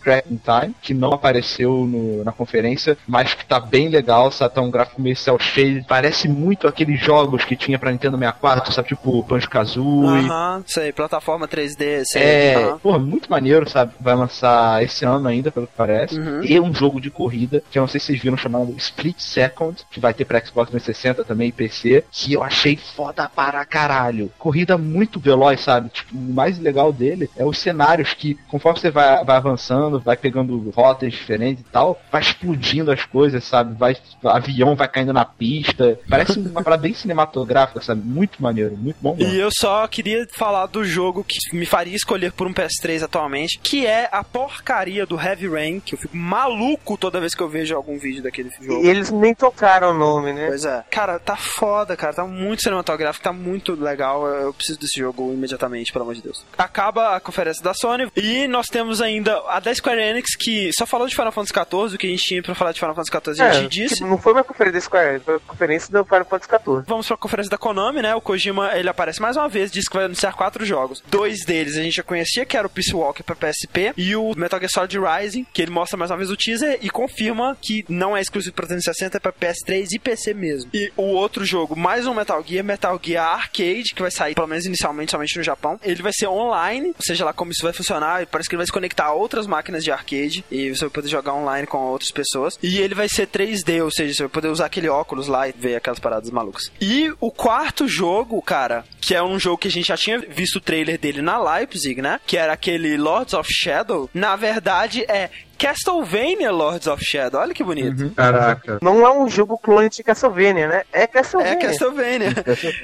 Crack in Time, que não apareceu no- na conferência, mas que tá bem legal, sabe? Tá um gráfico meio cel shade, parece muito aqueles jogos que tinha pra Nintendo 64, sabe? Tipo Banjo Kazooie. Aham, sei, plataforma 3D, sei. É, aham. porra, muito maneiro, sabe? Vai lançar esse ano ainda, pelo que parece. Uhum. E um jogo de corrida, que eu não sei se vocês viram, chamado Split Second, que vai ter pra Xbox 360 também e PC, que eu achei foda para caralho. Corrida muito veloz, sabe? Tipo, o mais legal dele é os cenários que, conforme você vai, vai avançando, vai pegando rotas diferentes e tal, vai explodindo as coisas, sabe? Vai, avião vai caindo na pista. Parece uma parada bem cinematográfica, sabe? Muito maneiro, muito bom mesmo. E eu só queria falar do jogo que me faria escolher por um PS3 atualmente, que é a porcaria do Heavy Rain, que eu fico maluco toda vez que eu vejo algum vídeo daquele jogo. E eles nem tocaram o nome, né? Pois é. Cara, tá foda, cara. Tá muito cinematográfico, tá muito legal. Eu preciso desse jogo imediatamente, pelo amor de Deus. Acaba a conferência da Sony e nós temos ainda a da Square Enix, que só falou de Final Fantasy XIV, o que a gente tinha pra falar de Final Fantasy XIV a gente disse. tipo, não foi uma conferência da Square, foi uma conferência do Final Fantasy XIV. Vamos pra conferência da Konami, né? O Kojima, ele aparece mais uma vez, diz que vai anunciar quatro jogos. Dois deles a gente já conhecia, que era o Peace Walker pra PSP e o Metal Gear Solid Rising, que ele mostra mais uma vez o teaser e confirma que não é exclusivo pra 360, é pra PS3 e PC mesmo. E o outro jogo, mais um Metal Gear, Metal Gear Arcade, que vai sair, pelo menos inicialmente, somente no Japão. Ele vai ser online, ou seja lá como isso vai funcionar, parece que ele vai se conectar a outras máquinas de arcade e você vai poder jogar online com outras pessoas. E ele vai ser 3D, ou seja, você vai poder usar aquele óculos lá e ver aquelas paradas malucas. E o quarto jogo, cara, que é um jogo que a gente já tinha visto o trailer dele na Leipzig, né? Que era aquele Lords of Shadow. Na verdade, é Castlevania Lords of Shadow. Olha que bonito. Caraca. Não é um jogo clone de Castlevania, né? É Castlevania. É Castlevania.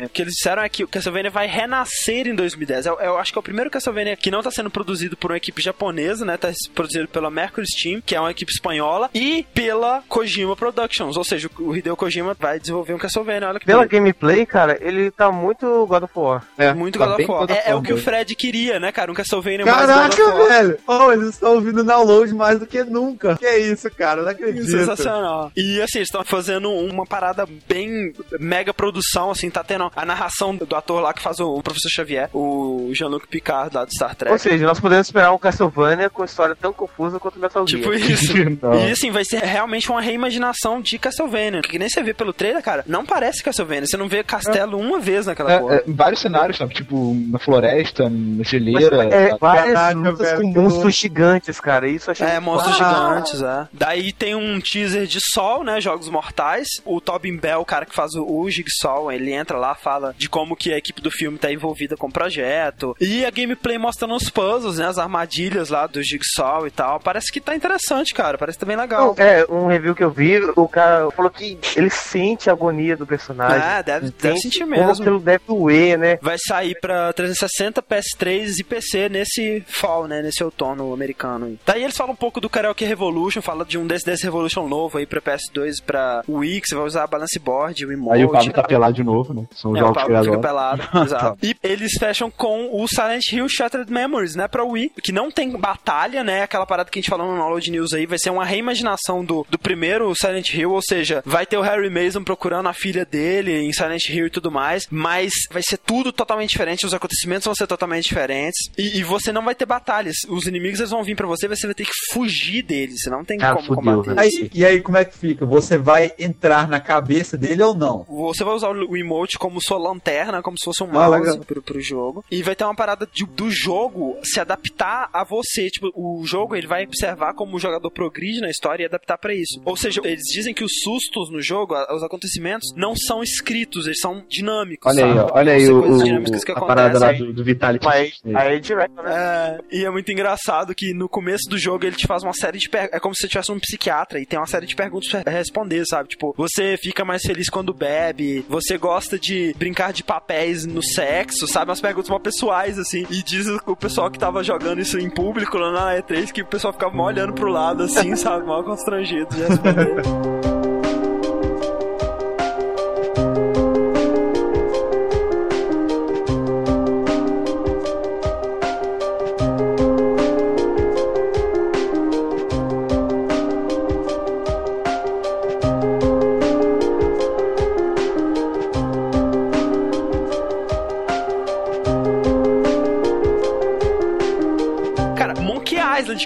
o que eles disseram é que o Castlevania vai renascer em 2010. Eu, eu acho que é o primeiro Castlevania que não está sendo produzido por uma equipe japonesa, né? Tá produzido pela Mercury Steam, que é uma equipe espanhola, e pela Kojima Productions. Ou seja, o Hideo Kojima vai desenvolver um Castlevania. Olha que Pela bonito. gameplay, cara, ele tá muito God of War. É, Muito tá God of War. God of É, é o que o. Fred queria, né, cara? Um Castlevania mais God Caraca, of War. velho! Oh, eles estão ouvindo download mais do que nunca. Que isso, cara? Não acredito. Sensacional. E assim, eles estão fazendo uma parada bem mega produção, assim, tá tendo a narração do ator lá que faz o professor Xavier, o Jean-Luc Picard lá do Star Trek. Ou seja, nós podemos esperar um Castlevania com história tão confusa quanto o Metal Gear. Tipo isso. E assim, vai ser realmente uma reimaginação de Castlevania. Que nem você vê pelo trailer, cara, não parece Castlevania. Você não vê castelo uma vez naquela É, porra. é, vários cenários, sabe? Tipo, na floresta, na Mas, geleira. é, sabe? várias Caraca, lutas velho, com monstros gigantes, cara. Isso eu achei É, muito monstros foda. gigantes, é. Daí tem um teaser de Sol, né? Jogos Mortais. O Tobin Bell, o cara que faz o, o Jigsaw, ele entra lá, fala de como que a equipe do filme tá envolvida com o projeto. E a gameplay mostrando os puzzles, né? As armadilhas lá do Jigsaw e tal. Parece que tá interessante, cara. Parece que tá bem legal. É, um review que eu vi, o cara falou que ele sente a agonia do personagem. É, deve, deve sentir Como mesmo. aquilo deve doer, né? Vai sair pra 360, PS3 e PC nesse fall, né? Nesse outono americano. aí. Daí eles falam um pouco do Karaoke Revolution, fala de um Dance Dance Revolution novo aí pra PS2 e pra Wii, que você vai usar balance board, o emote. Aí o Pablo tá pelado de novo, né? São É, o jogos ele Pablo fica pelado, exato. E eles fecham com o Silent Hill Shattered Memories, né, pra Wii, que não tem batalha, né, aquela parada que a gente falou no Download News aí, vai ser uma reimaginação do, do primeiro Silent Hill, ou seja, vai ter o Harry Mason procurando a filha dele em Silent Hill e tudo mais, mas vai ser tudo totalmente diferente, os acontecimentos vão ser totalmente diferentes e, e você não vai ter batalhas. Os inimigos eles vão vir pra você, você vai ter que fugir deles, você não tem Cara, como fudeu, combater. Aí, e aí, como é que fica? Você vai entrar na cabeça dele ou não? Você vai usar o emote como sua lanterna, como se fosse um Ah, mouse legal. pro, pro jogo. E vai ter uma parada de- do jogo se adaptar a você. Tipo, o jogo ele vai observar como o jogador progride na história e adaptar pra isso. Ou seja, eles dizem que os sustos no jogo, os acontecimentos, não são escritos, eles são dinâmicos. Olha aí, sabe? ó, olha aí o, coisas o- dinâmicas que a parada lá do, do Vitality. Aí é direto, né? É, e é muito engraçado que no começo do jogo ele te faz uma série de perguntas. É como se você tivesse um psiquiatra e tem uma série de perguntas pra responder, sabe? Tipo, você fica mais feliz quando bebe, você gosta de brincar de papéis no sexo, sabe? Umas perguntas mal pessoais, assim. E diz o pessoal que tava jogando isso em público lá na E3 que o pessoal ficava mal olhando pro lado, assim, sabe? Mal constrangido de responder.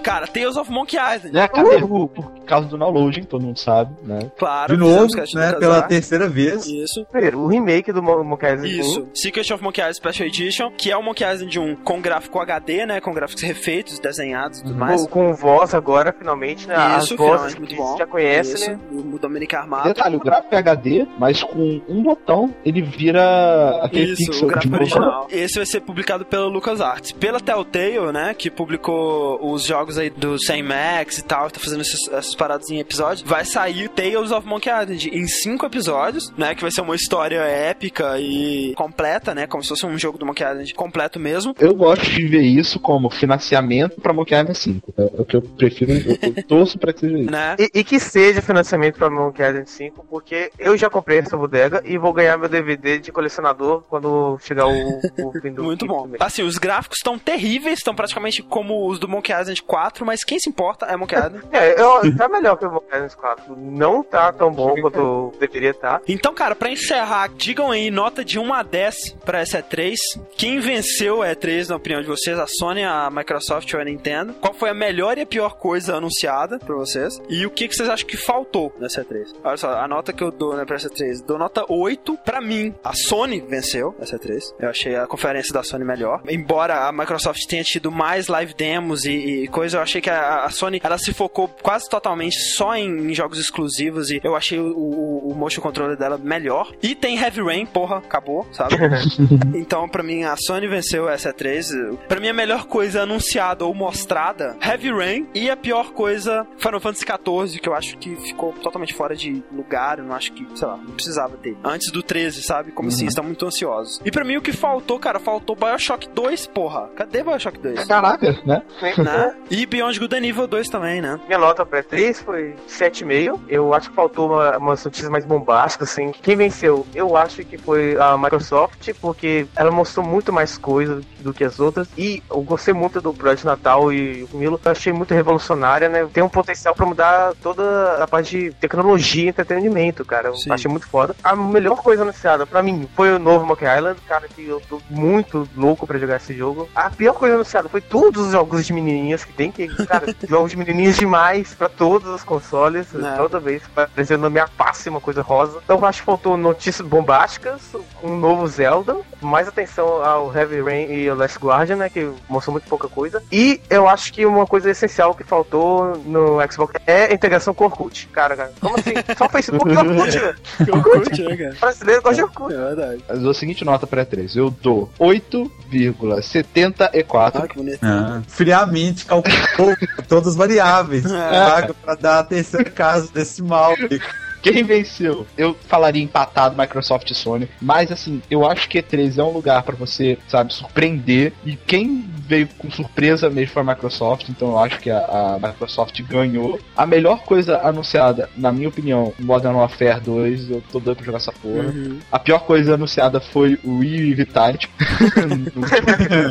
cara. Tales of Monkey Island. É, cadê? Por, por causa do downloading, todo mundo sabe, né? Claro, De novo, né? Pela terceira vez. Isso. Primeiro, o remake do Mo- Monkey Island Isso, Secret of Monkey Island Special Edition, que é o Monkey Island 1 com gráfico HD, né, com gráficos refeitos, desenhados e tudo mais. com, com voz agora, finalmente, né? As Isso, vozes finalmente, muito bom. já conhece, Isso, né? o Dominic Armato. Detalhe, o gráfico é HD, mas com um botão ele vira aquele Isso, pixel o gráfico de original. Esse vai ser publicado pela LucasArts. Pela Telltale, né, que publicou os jogos aí do Sam Max e tal, tá fazendo essas paradas em episódios, vai sair Tales of Monkey Island em cinco episódios, né, que vai ser uma história épica e completa, né, como se fosse um jogo do Monkey Island completo mesmo. Eu gosto de ver isso como financiamento pra Monkey Island 5. É, é o que eu prefiro, eu, eu torço pra que seja isso. Né? E, e que seja financiamento pra Monkey Island 5, porque eu já comprei essa bodega e vou ganhar meu DVD de colecionador quando chegar o, o fim do Muito bom. mês. Assim, os gráficos estão terríveis, estão praticamente como os do Monkey Island 4, mas quem se importa é Monkey Island. É, eu, tá melhor que o Island 4. Não tá tão bom quanto deveria estar. Então, cara, pra encerrar, digam aí nota de 1 a 10 pra essa E3. Quem venceu a E3, na opinião de vocês? A Sony, a Microsoft ou a Nintendo? Qual foi a melhor e a pior coisa anunciada pra vocês? E o que, que vocês acham que faltou nessa E3? Olha só, a nota que eu dou né, pra essa E3, dou nota 8. Pra mim, a Sony venceu essa E3. Eu achei a conferência da Sony melhor. Embora a Microsoft tenha tido mais live demos e, e coisa, eu achei que a, a Sony ela se focou quase totalmente só em, em jogos exclusivos e eu achei o, o, o motion controller dela melhor. E tem Heavy Rain, porra, acabou, sabe? então, pra mim, a Sony venceu essa E3. Pra mim, a melhor coisa anunciada ou mostrada, Heavy Rain. E a pior coisa, Final Fantasy XIV, que eu acho que ficou totalmente fora de lugar. Eu não acho que, sei lá, não precisava ter. Antes do 13, sabe? Como assim, estão muito ansiosos. E pra mim, o que faltou, cara, faltou Bioshock 2, porra. Cadê Bioshock 2? Caraca, né? né? E Beyond Good and Evil 2 também, né? Minha nota pra 3 foi 7,5. Eu acho que faltou uma, umas notícias mais bombásticas, assim. Quem venceu? Eu acho que foi a Microsoft, porque ela mostrou muito mais coisa do que as outras. E eu gostei muito do Projeto Natal e o Milo. Eu achei muito revolucionária, né? Tem um potencial pra mudar toda a parte de tecnologia e entretenimento, cara. Eu Sim. achei muito foda. A melhor coisa anunciada pra mim foi o novo Monkey Island, cara, que eu tô muito louco pra jogar esse jogo. A pior coisa anunciada foi todos os jogos de menininhas que tem, que, cara, jogos de menininhas demais pra todos os consoles, É. toda vez aparecendo minha passe uma coisa rosa. Então eu acho que faltou notícias bombásticas, um novo Zelda, mais atenção ao Heavy Rain e ao Last Guardian, né, que mostrou muito pouca coisa. E eu acho que uma coisa essencial que faltou no Xbox é a integração com o Orkut. Cara, cara, como assim? Só o Facebook e o Orkut, velho. Orkut, né, cara? Brasileiro gosta de Orkut. É verdade. Eu dou a seguinte nota pra E3. Eu dou 8,74. Ah, que bonito. Ah, friamente calculou todas as variáveis. Paga pra dar a terceira casa desse mal. Quem venceu? Eu falaria empatado Microsoft e Sony, mas assim, eu acho que E3 é um lugar pra você, sabe, surpreender. E quem veio com surpresa mesmo foi a Microsoft, então eu acho que a, a Microsoft ganhou. A melhor coisa anunciada, na minha opinião, Modern Warfare 2, eu tô doido pra jogar essa porra. Uhum. A pior coisa anunciada foi o Wii Vitality.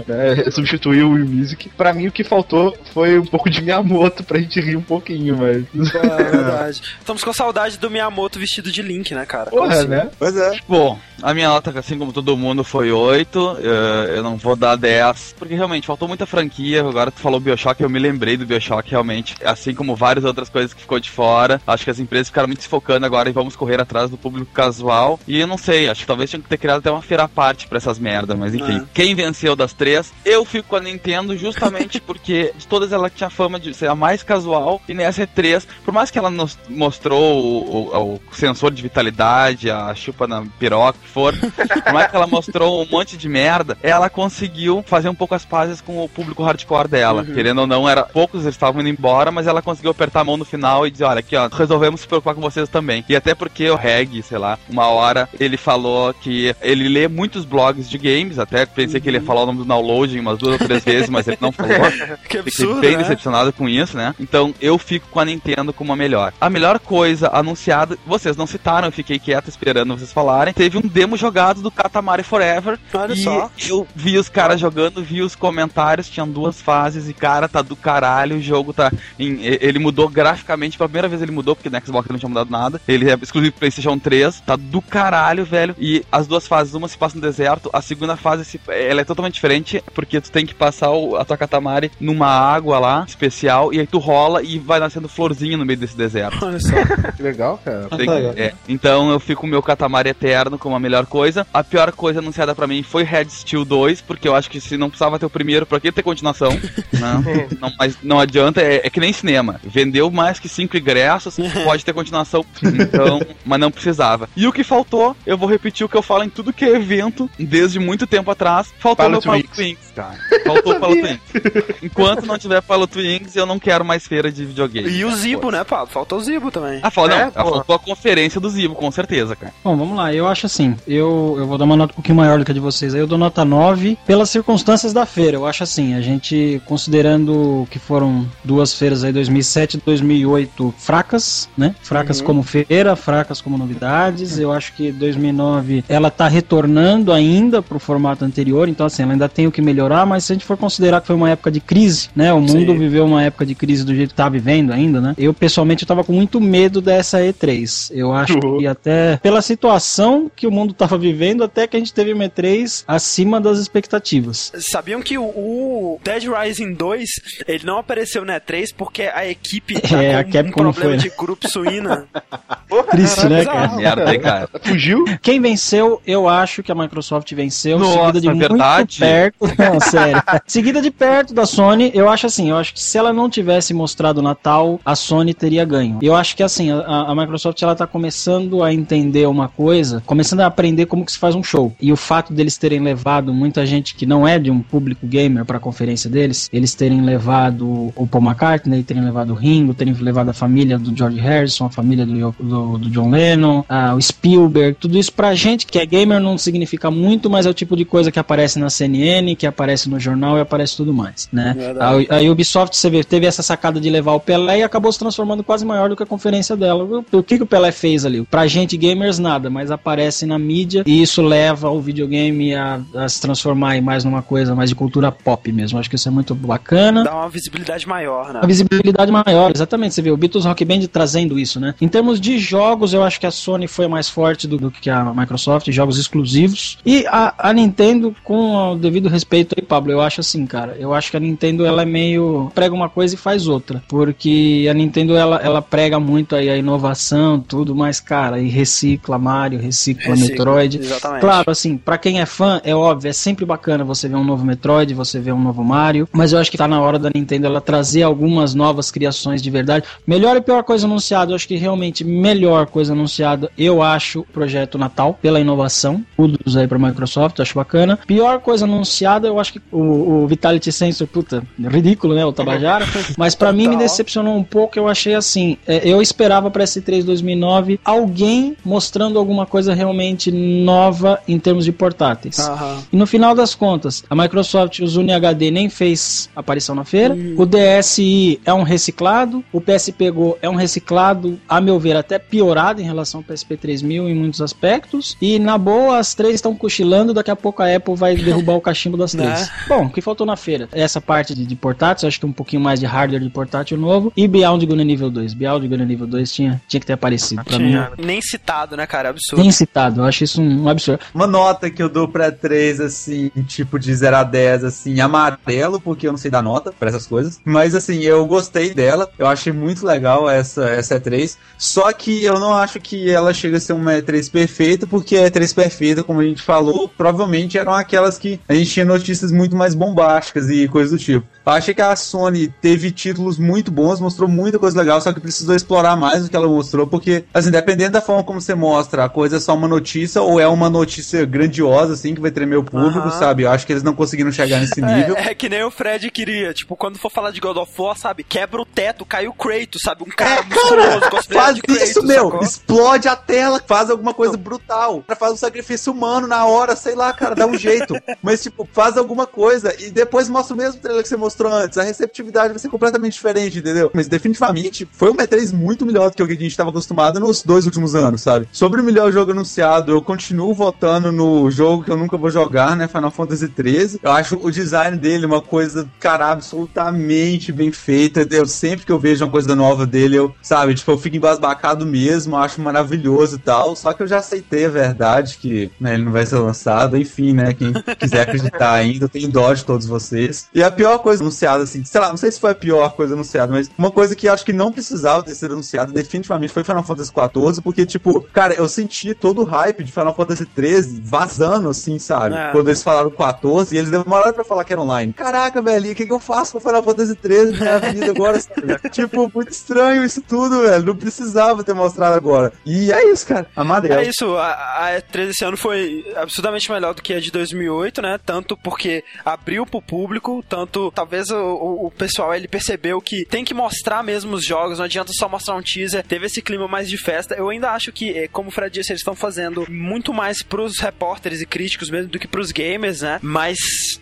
né, substituiu o Wii Music. Pra mim, o que faltou foi um pouco de Miyamoto pra gente rir um pouquinho, mas. É verdade. Estamos com saudade do Miyamoto vestido de Link, né, cara? Porra, assim? né? Pois é. Bom, A minha nota, assim como todo mundo, foi 8. eh, Eu não vou dar 10, porque realmente faltou muita franquia. Agora tu falou Bioshock, eu me lembrei do Bioshock realmente. Assim como várias outras coisas que ficou de fora. Acho que as empresas ficaram muito se focando agora e vamos correr atrás do público casual. E eu não sei, acho que talvez tinha que ter criado até uma feira à parte pra essas merdas. Mas enfim, É. quem venceu das três, eu fico com a Nintendo justamente porque de todas ela tinha fama de ser a mais casual. E nessa E3, por mais que ela nos mostrou o, o- o sensor de vitalidade, a chupa na piroca, que for, por mais que ela mostrou um monte de merda, ela conseguiu fazer um pouco as pazes com o público hardcore dela. Querendo ou não, era poucos estavam indo embora, mas ela conseguiu apertar a mão no final e dizer, olha, aqui ó, resolvemos se preocupar com vocês também. E até porque o Reg, sei lá, uma hora ele falou que ele lê muitos blogs de games, até pensei que ele ia falar o nome do downloading umas duas ou três vezes, mas ele não falou. Que Fiquei absurdo, bem né? decepcionado com isso, né? Então eu fico com a Nintendo como a melhor. A melhor coisa anunciada, vocês não citaram, eu fiquei quieto esperando vocês falarem. Teve um demo jogado do Katamari Forever. Olha e só. eu vi os caras jogando, vi os comentários, tinham duas fases e cara, tá do caralho, o jogo tá em- ele mudou graficamente, pela primeira vez ele mudou, porque no Xbox não tinha mudado nada. Ele é exclusivo PlayStation 3, tá do caralho, velho. E as duas fases, uma se passa no deserto, a segunda fase se- ela é totalmente diferente, porque tu tem que passar o- a tua Katamari numa água lá, especial, e aí tu rola e vai nascendo florzinha no meio desse deserto. Olha só. Que legal, cara. Tem- é, então eu fico com o meu Katamari Eterno como a melhor coisa. A pior coisa anunciada pra mim foi Red Steel 2, porque eu acho que se não precisava ter o primeiro, pra que ter continuação? né? não, mas não adianta, é, é que nem cinema. Vendeu mais que cinco ingressos, pode ter continuação, então, mas não precisava. E o que faltou, eu vou repetir o que eu falo em tudo que é evento, desde muito tempo atrás, faltou Pilot meu Pilot Wings. Wings, cara. Faltou o Pilot Wings. Enquanto não tiver Pilot Wings, eu não quero mais feira de videogame. E o Zibo, né, Pablo? Faltou o Zibo também. Ah, fala, não, É, pô. Faltou a conferência do Zibo, com certeza, cara. Bom, vamos lá. Eu acho assim, eu, eu vou dar uma nota um pouquinho maior do que a de vocês. Aí eu dou nota 9 pelas circunstâncias da feira. Eu acho assim, a gente considerando que foram duas feiras aí, 2007 e 2008, fracas, né? Fracas Uhum. como feira, fracas como novidades. Eu acho que 2009 ela tá retornando ainda pro formato anterior, então assim, ela ainda tem o que melhorar, mas se a gente for considerar que foi uma época de crise, né? O mundo Sim. viveu uma época de crise do jeito que tá vivendo ainda, né? Eu pessoalmente eu tava com muito medo dessa E3. Eu acho que até pela situação que o mundo tava vivendo, até que a gente teve uma E3 acima das expectativas. Sabiam que o, o Dead Rising 2 ele não apareceu na E3 porque a equipe tá É, a com um Capcom não problema foi, né? de grupo suína. Triste, né, cara? Merda, cara. Fugiu? Quem venceu, eu acho que a Microsoft venceu, Nossa, seguida de é muito verdade? perto. Não, sério. seguida de perto da Sony, eu acho assim, eu acho que se ela não tivesse mostrado o Natal, a Sony teria ganho. Eu acho que assim, a, a Microsoft ela tá começando a entender uma coisa, começando a aprender como que se faz um show. E o fato deles terem levado muita gente que não é de um público gamer pra conferência deles, eles terem levado o Paul McCartney, terem levado o Ringo, terem levado a família do George Harrison, a família do, do, do John Lennon, ah, o Spielberg, tudo isso pra gente que é gamer não significa muito, mas é o tipo de coisa que aparece na CNN, que aparece no jornal e aparece tudo mais, né? Verdade. A, a Ubisoft, você vê, teve essa sacada de levar o Pelé e acabou se transformando quase maior do que a conferência dela. O, o que, que o Pelé fez ali? Pra gente gamers nada, mas aparece na mídia e isso leva o videogame a, a se transformar aí mais numa coisa mais de cultura pop mesmo. Acho que isso é muito bacana Dá uma visibilidade maior, né? uma visibilidade maior, exatamente. Você vê o Beatles Rock Band trazendo isso, né? Em termos de jogos, eu acho que a Sony foi mais forte do, do que a Microsoft, jogos exclusivos. E a, a Nintendo, com o devido respeito aí, Pablo, eu acho assim, cara. Eu acho que a Nintendo ela é meio. prega uma coisa e faz outra. Porque a Nintendo ela, ela prega muito aí a inovação, tudo, mas, cara, e recicla Mario, recicla, Recicla, Metroid. exatamente. Claro, assim, pra quem é fã, é óbvio, é sempre bacana você ver um novo Metroid, você ver um novo Mario, mas eu acho que tá na hora da Nintendo ela trazer algumas novas criações de verdade. Melhor e pior coisa anunciada, eu acho que realmente melhor coisa anunciada, eu acho o projeto Natal, pela inovação, tudo aí pra Microsoft, acho bacana. Pior coisa anunciada, eu acho que o, o Vitality Sensor, puta, ridículo, né, o Tabajara, mas pra mim me decepcionou um pouco, eu achei assim, é, eu esperava pra S3 2009 alguém mostrando alguma coisa realmente nova em termos de portáteis. Aham. E no final das contas, a Microsoft, o Zune HD nem fez aparição na feira. O DSi é um reciclado. O PSP Go é um reciclado, a meu ver, até piorado em relação ao PSP 3000 em muitos aspectos. E na boa, as três estão cochilando. Daqui a pouco a Apple vai derrubar o cachimbo das três. Né? Bom, o que faltou na feira? Essa parte de, de portáteis, acho que um pouquinho mais de hardware de portátil novo. E Beyond Good nível 2. Beyond Good nível 2 tinha, tinha que ter aparecido. Pra mim. Nem citado, né, cara? Absurdo. nem citado. Eu acho isso um absurdo. Uma nota que eu dou pra 3, assim, tipo de 0 a 10, assim, amarelo, porque eu não sei dar nota pra essas coisas. Mas, assim, eu gostei dela. Eu achei muito legal essa, essa E3. Só que eu não acho que ela chega a ser uma E3 perfeita, porque a E3 perfeita, como a gente falou, provavelmente eram aquelas que a gente tinha notícias muito mais bombásticas e coisas do tipo. Eu achei que a Sony teve títulos muito bons, mostrou muita coisa legal, só que precisou explorar mais do que ela mostrou, porque, assim, dependendo da forma como você mostra, a coisa é só uma notícia ou é uma notícia grandiosa, assim, que vai tremer o público, Aham. sabe? Eu acho que eles não conseguiram chegar nesse nível. É, é que nem o Fred queria, tipo, quando for falar de God of War, sabe? Quebra o teto, cai o Kratos, sabe? Um cara musculoso, cosplayer Faz Kratos, isso, meu! sacou? Explode a tela, faz alguma coisa brutal. Pra fazer um sacrifício humano na hora, sei lá, cara, dá um jeito. Mas, tipo, faz alguma coisa e depois mostra o mesmo trailer que você mostrou antes. A receptividade vai ser completamente diferente, entendeu? Mas definitivamente foi uma E3 muito melhor do que o que a gente tava acostumado nos dois últimos anos, sabe? Sobre o melhor jogo anunciado, eu continuo votando no jogo que eu nunca vou jogar, né? Final Fantasy XIII. Eu acho o design dele uma coisa, cara, absolutamente bem feita. Eu sempre que eu vejo uma coisa nova dele, eu, sabe, tipo, eu fico embasbacado mesmo, acho maravilhoso e tal. Só que eu já aceitei a verdade que né, ele não vai ser lançado. Enfim, né? Quem quiser acreditar ainda, eu tenho dó de todos vocês. E a pior coisa anunciada, assim, sei lá, não sei se foi a pior coisa anunciada, mas uma coisa que acho que não precisava ter sido anunciada definitivamente foi Final Fantasy XIV, porque, tipo, cara, eu senti todo o hype de Final Fantasy XIII vazando, assim, sabe? É. Quando eles falaram 14 e eles demoraram pra falar que era online. Caraca, velho, o que, que eu faço com Final Fantasy XIII na minha vida agora? tipo, muito estranho isso tudo, velho. Não precisava ter mostrado agora. E é isso, cara. Amadeu. É isso, a, a E3 esse ano foi absurdamente melhor do que a de 2008, né? Tanto porque abriu pro público, tanto talvez o, o- o pessoal ele percebeu que tem que mostrar mesmo os jogos, não adianta só mostrar um teaser. Teve esse clima mais de festa. Eu ainda acho que, eh, como o Fred disse, eles estão fazendo muito mais pros repórteres e críticos mesmo do que pros gamers, né? Mas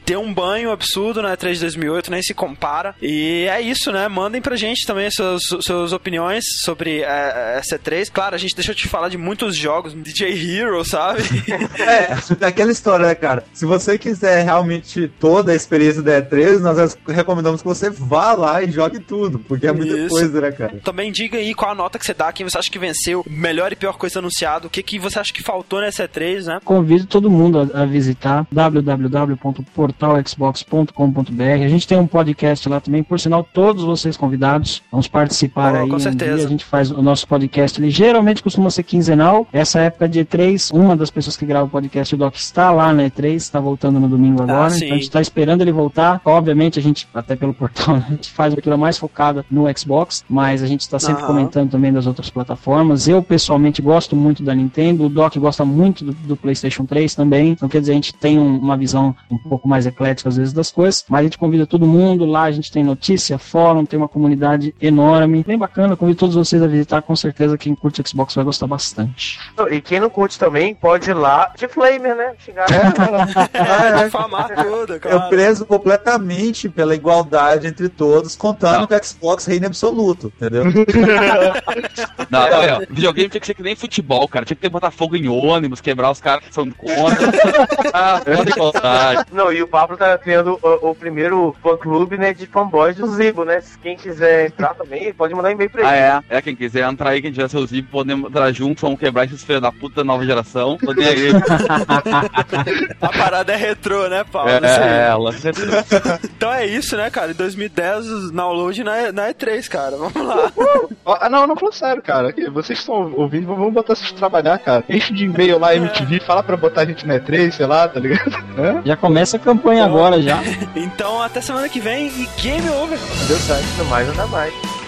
deu um banho absurdo na E3 de 2008, nem se compara. E é isso, né? Mandem pra gente também suas, suas opiniões sobre eh, essa E3. Claro, a gente deixou de falar de muitos jogos, DJ Hero, sabe? É, aquela história, né, cara? Se você quiser realmente toda a experiência da E3, nós recomendamos que você vá lá e jogue tudo, porque é muita Isso. coisa, né, cara? Também diga aí qual a nota que você dá, quem você acha que venceu, melhor e pior coisa anunciado, o que, que você acha que faltou nessa E3, né? Convido todo mundo a, a visitar www.portalxbox.com.br. A gente tem um podcast lá também, por sinal, todos vocês convidados, vamos participar Oh, aí. com um certeza. dia. A gente faz o nosso podcast, ele geralmente costuma ser quinzenal. Essa época de E3, uma das pessoas que grava o podcast, o Doc, está lá na E3, está voltando no domingo agora. Ah, então a gente está esperando ele voltar. Obviamente, a gente, até pelo portal, a gente faz aquilo mais focada no Xbox, mas a gente está sempre Aham. comentando também das outras plataformas. Eu, pessoalmente, gosto muito da Nintendo, o Doc gosta muito do, do PlayStation 3 também. Então, quer dizer, a gente tem um- uma visão um pouco mais eclética, às vezes, das coisas, mas a gente convida todo mundo. Lá a gente tem notícia, fórum, tem uma comunidade enorme, bem bacana. Convido todos vocês a visitar, com certeza quem curte Xbox vai gostar bastante. E quem não curte também pode ir lá de Flamer, né? Chegar É, difamar tudo, Eu claro. prezo completamente pela igualdade entre todos, contando que o Xbox reina absoluto, entendeu? Não, olha, videogame tinha que ser que nem futebol, cara. Tinha que ter botar fogo em ônibus, quebrar os caras que são contra. ah, contar. Não, e o Pablo tá criando o, o primeiro fã clube, né, de fanboys do Zibo, né? Se quem quiser entrar também, pode mandar e-mail pra ele. Ah, é? É, quem quiser entrar aí, quem tiver seus livros, podemos entrar junto, vamos quebrar esses filhos da puta da nova geração. Aí. A parada é retrô, né, Paulo? É, é, ela. Então é isso, né, cara? Em 2010, o download na, na E3, cara. Vamos lá. Ah, não, não falando sério, cara. Vocês estão ouvindo, vamos botar vocês pra trabalhar, cara. Enche de e-mail lá, MTV, fala pra botar a gente na E3, sei lá, tá ligado? É? Já começa a campanha agora já. Então, até semana que vem e game over. Deu certo, mais, nada mais.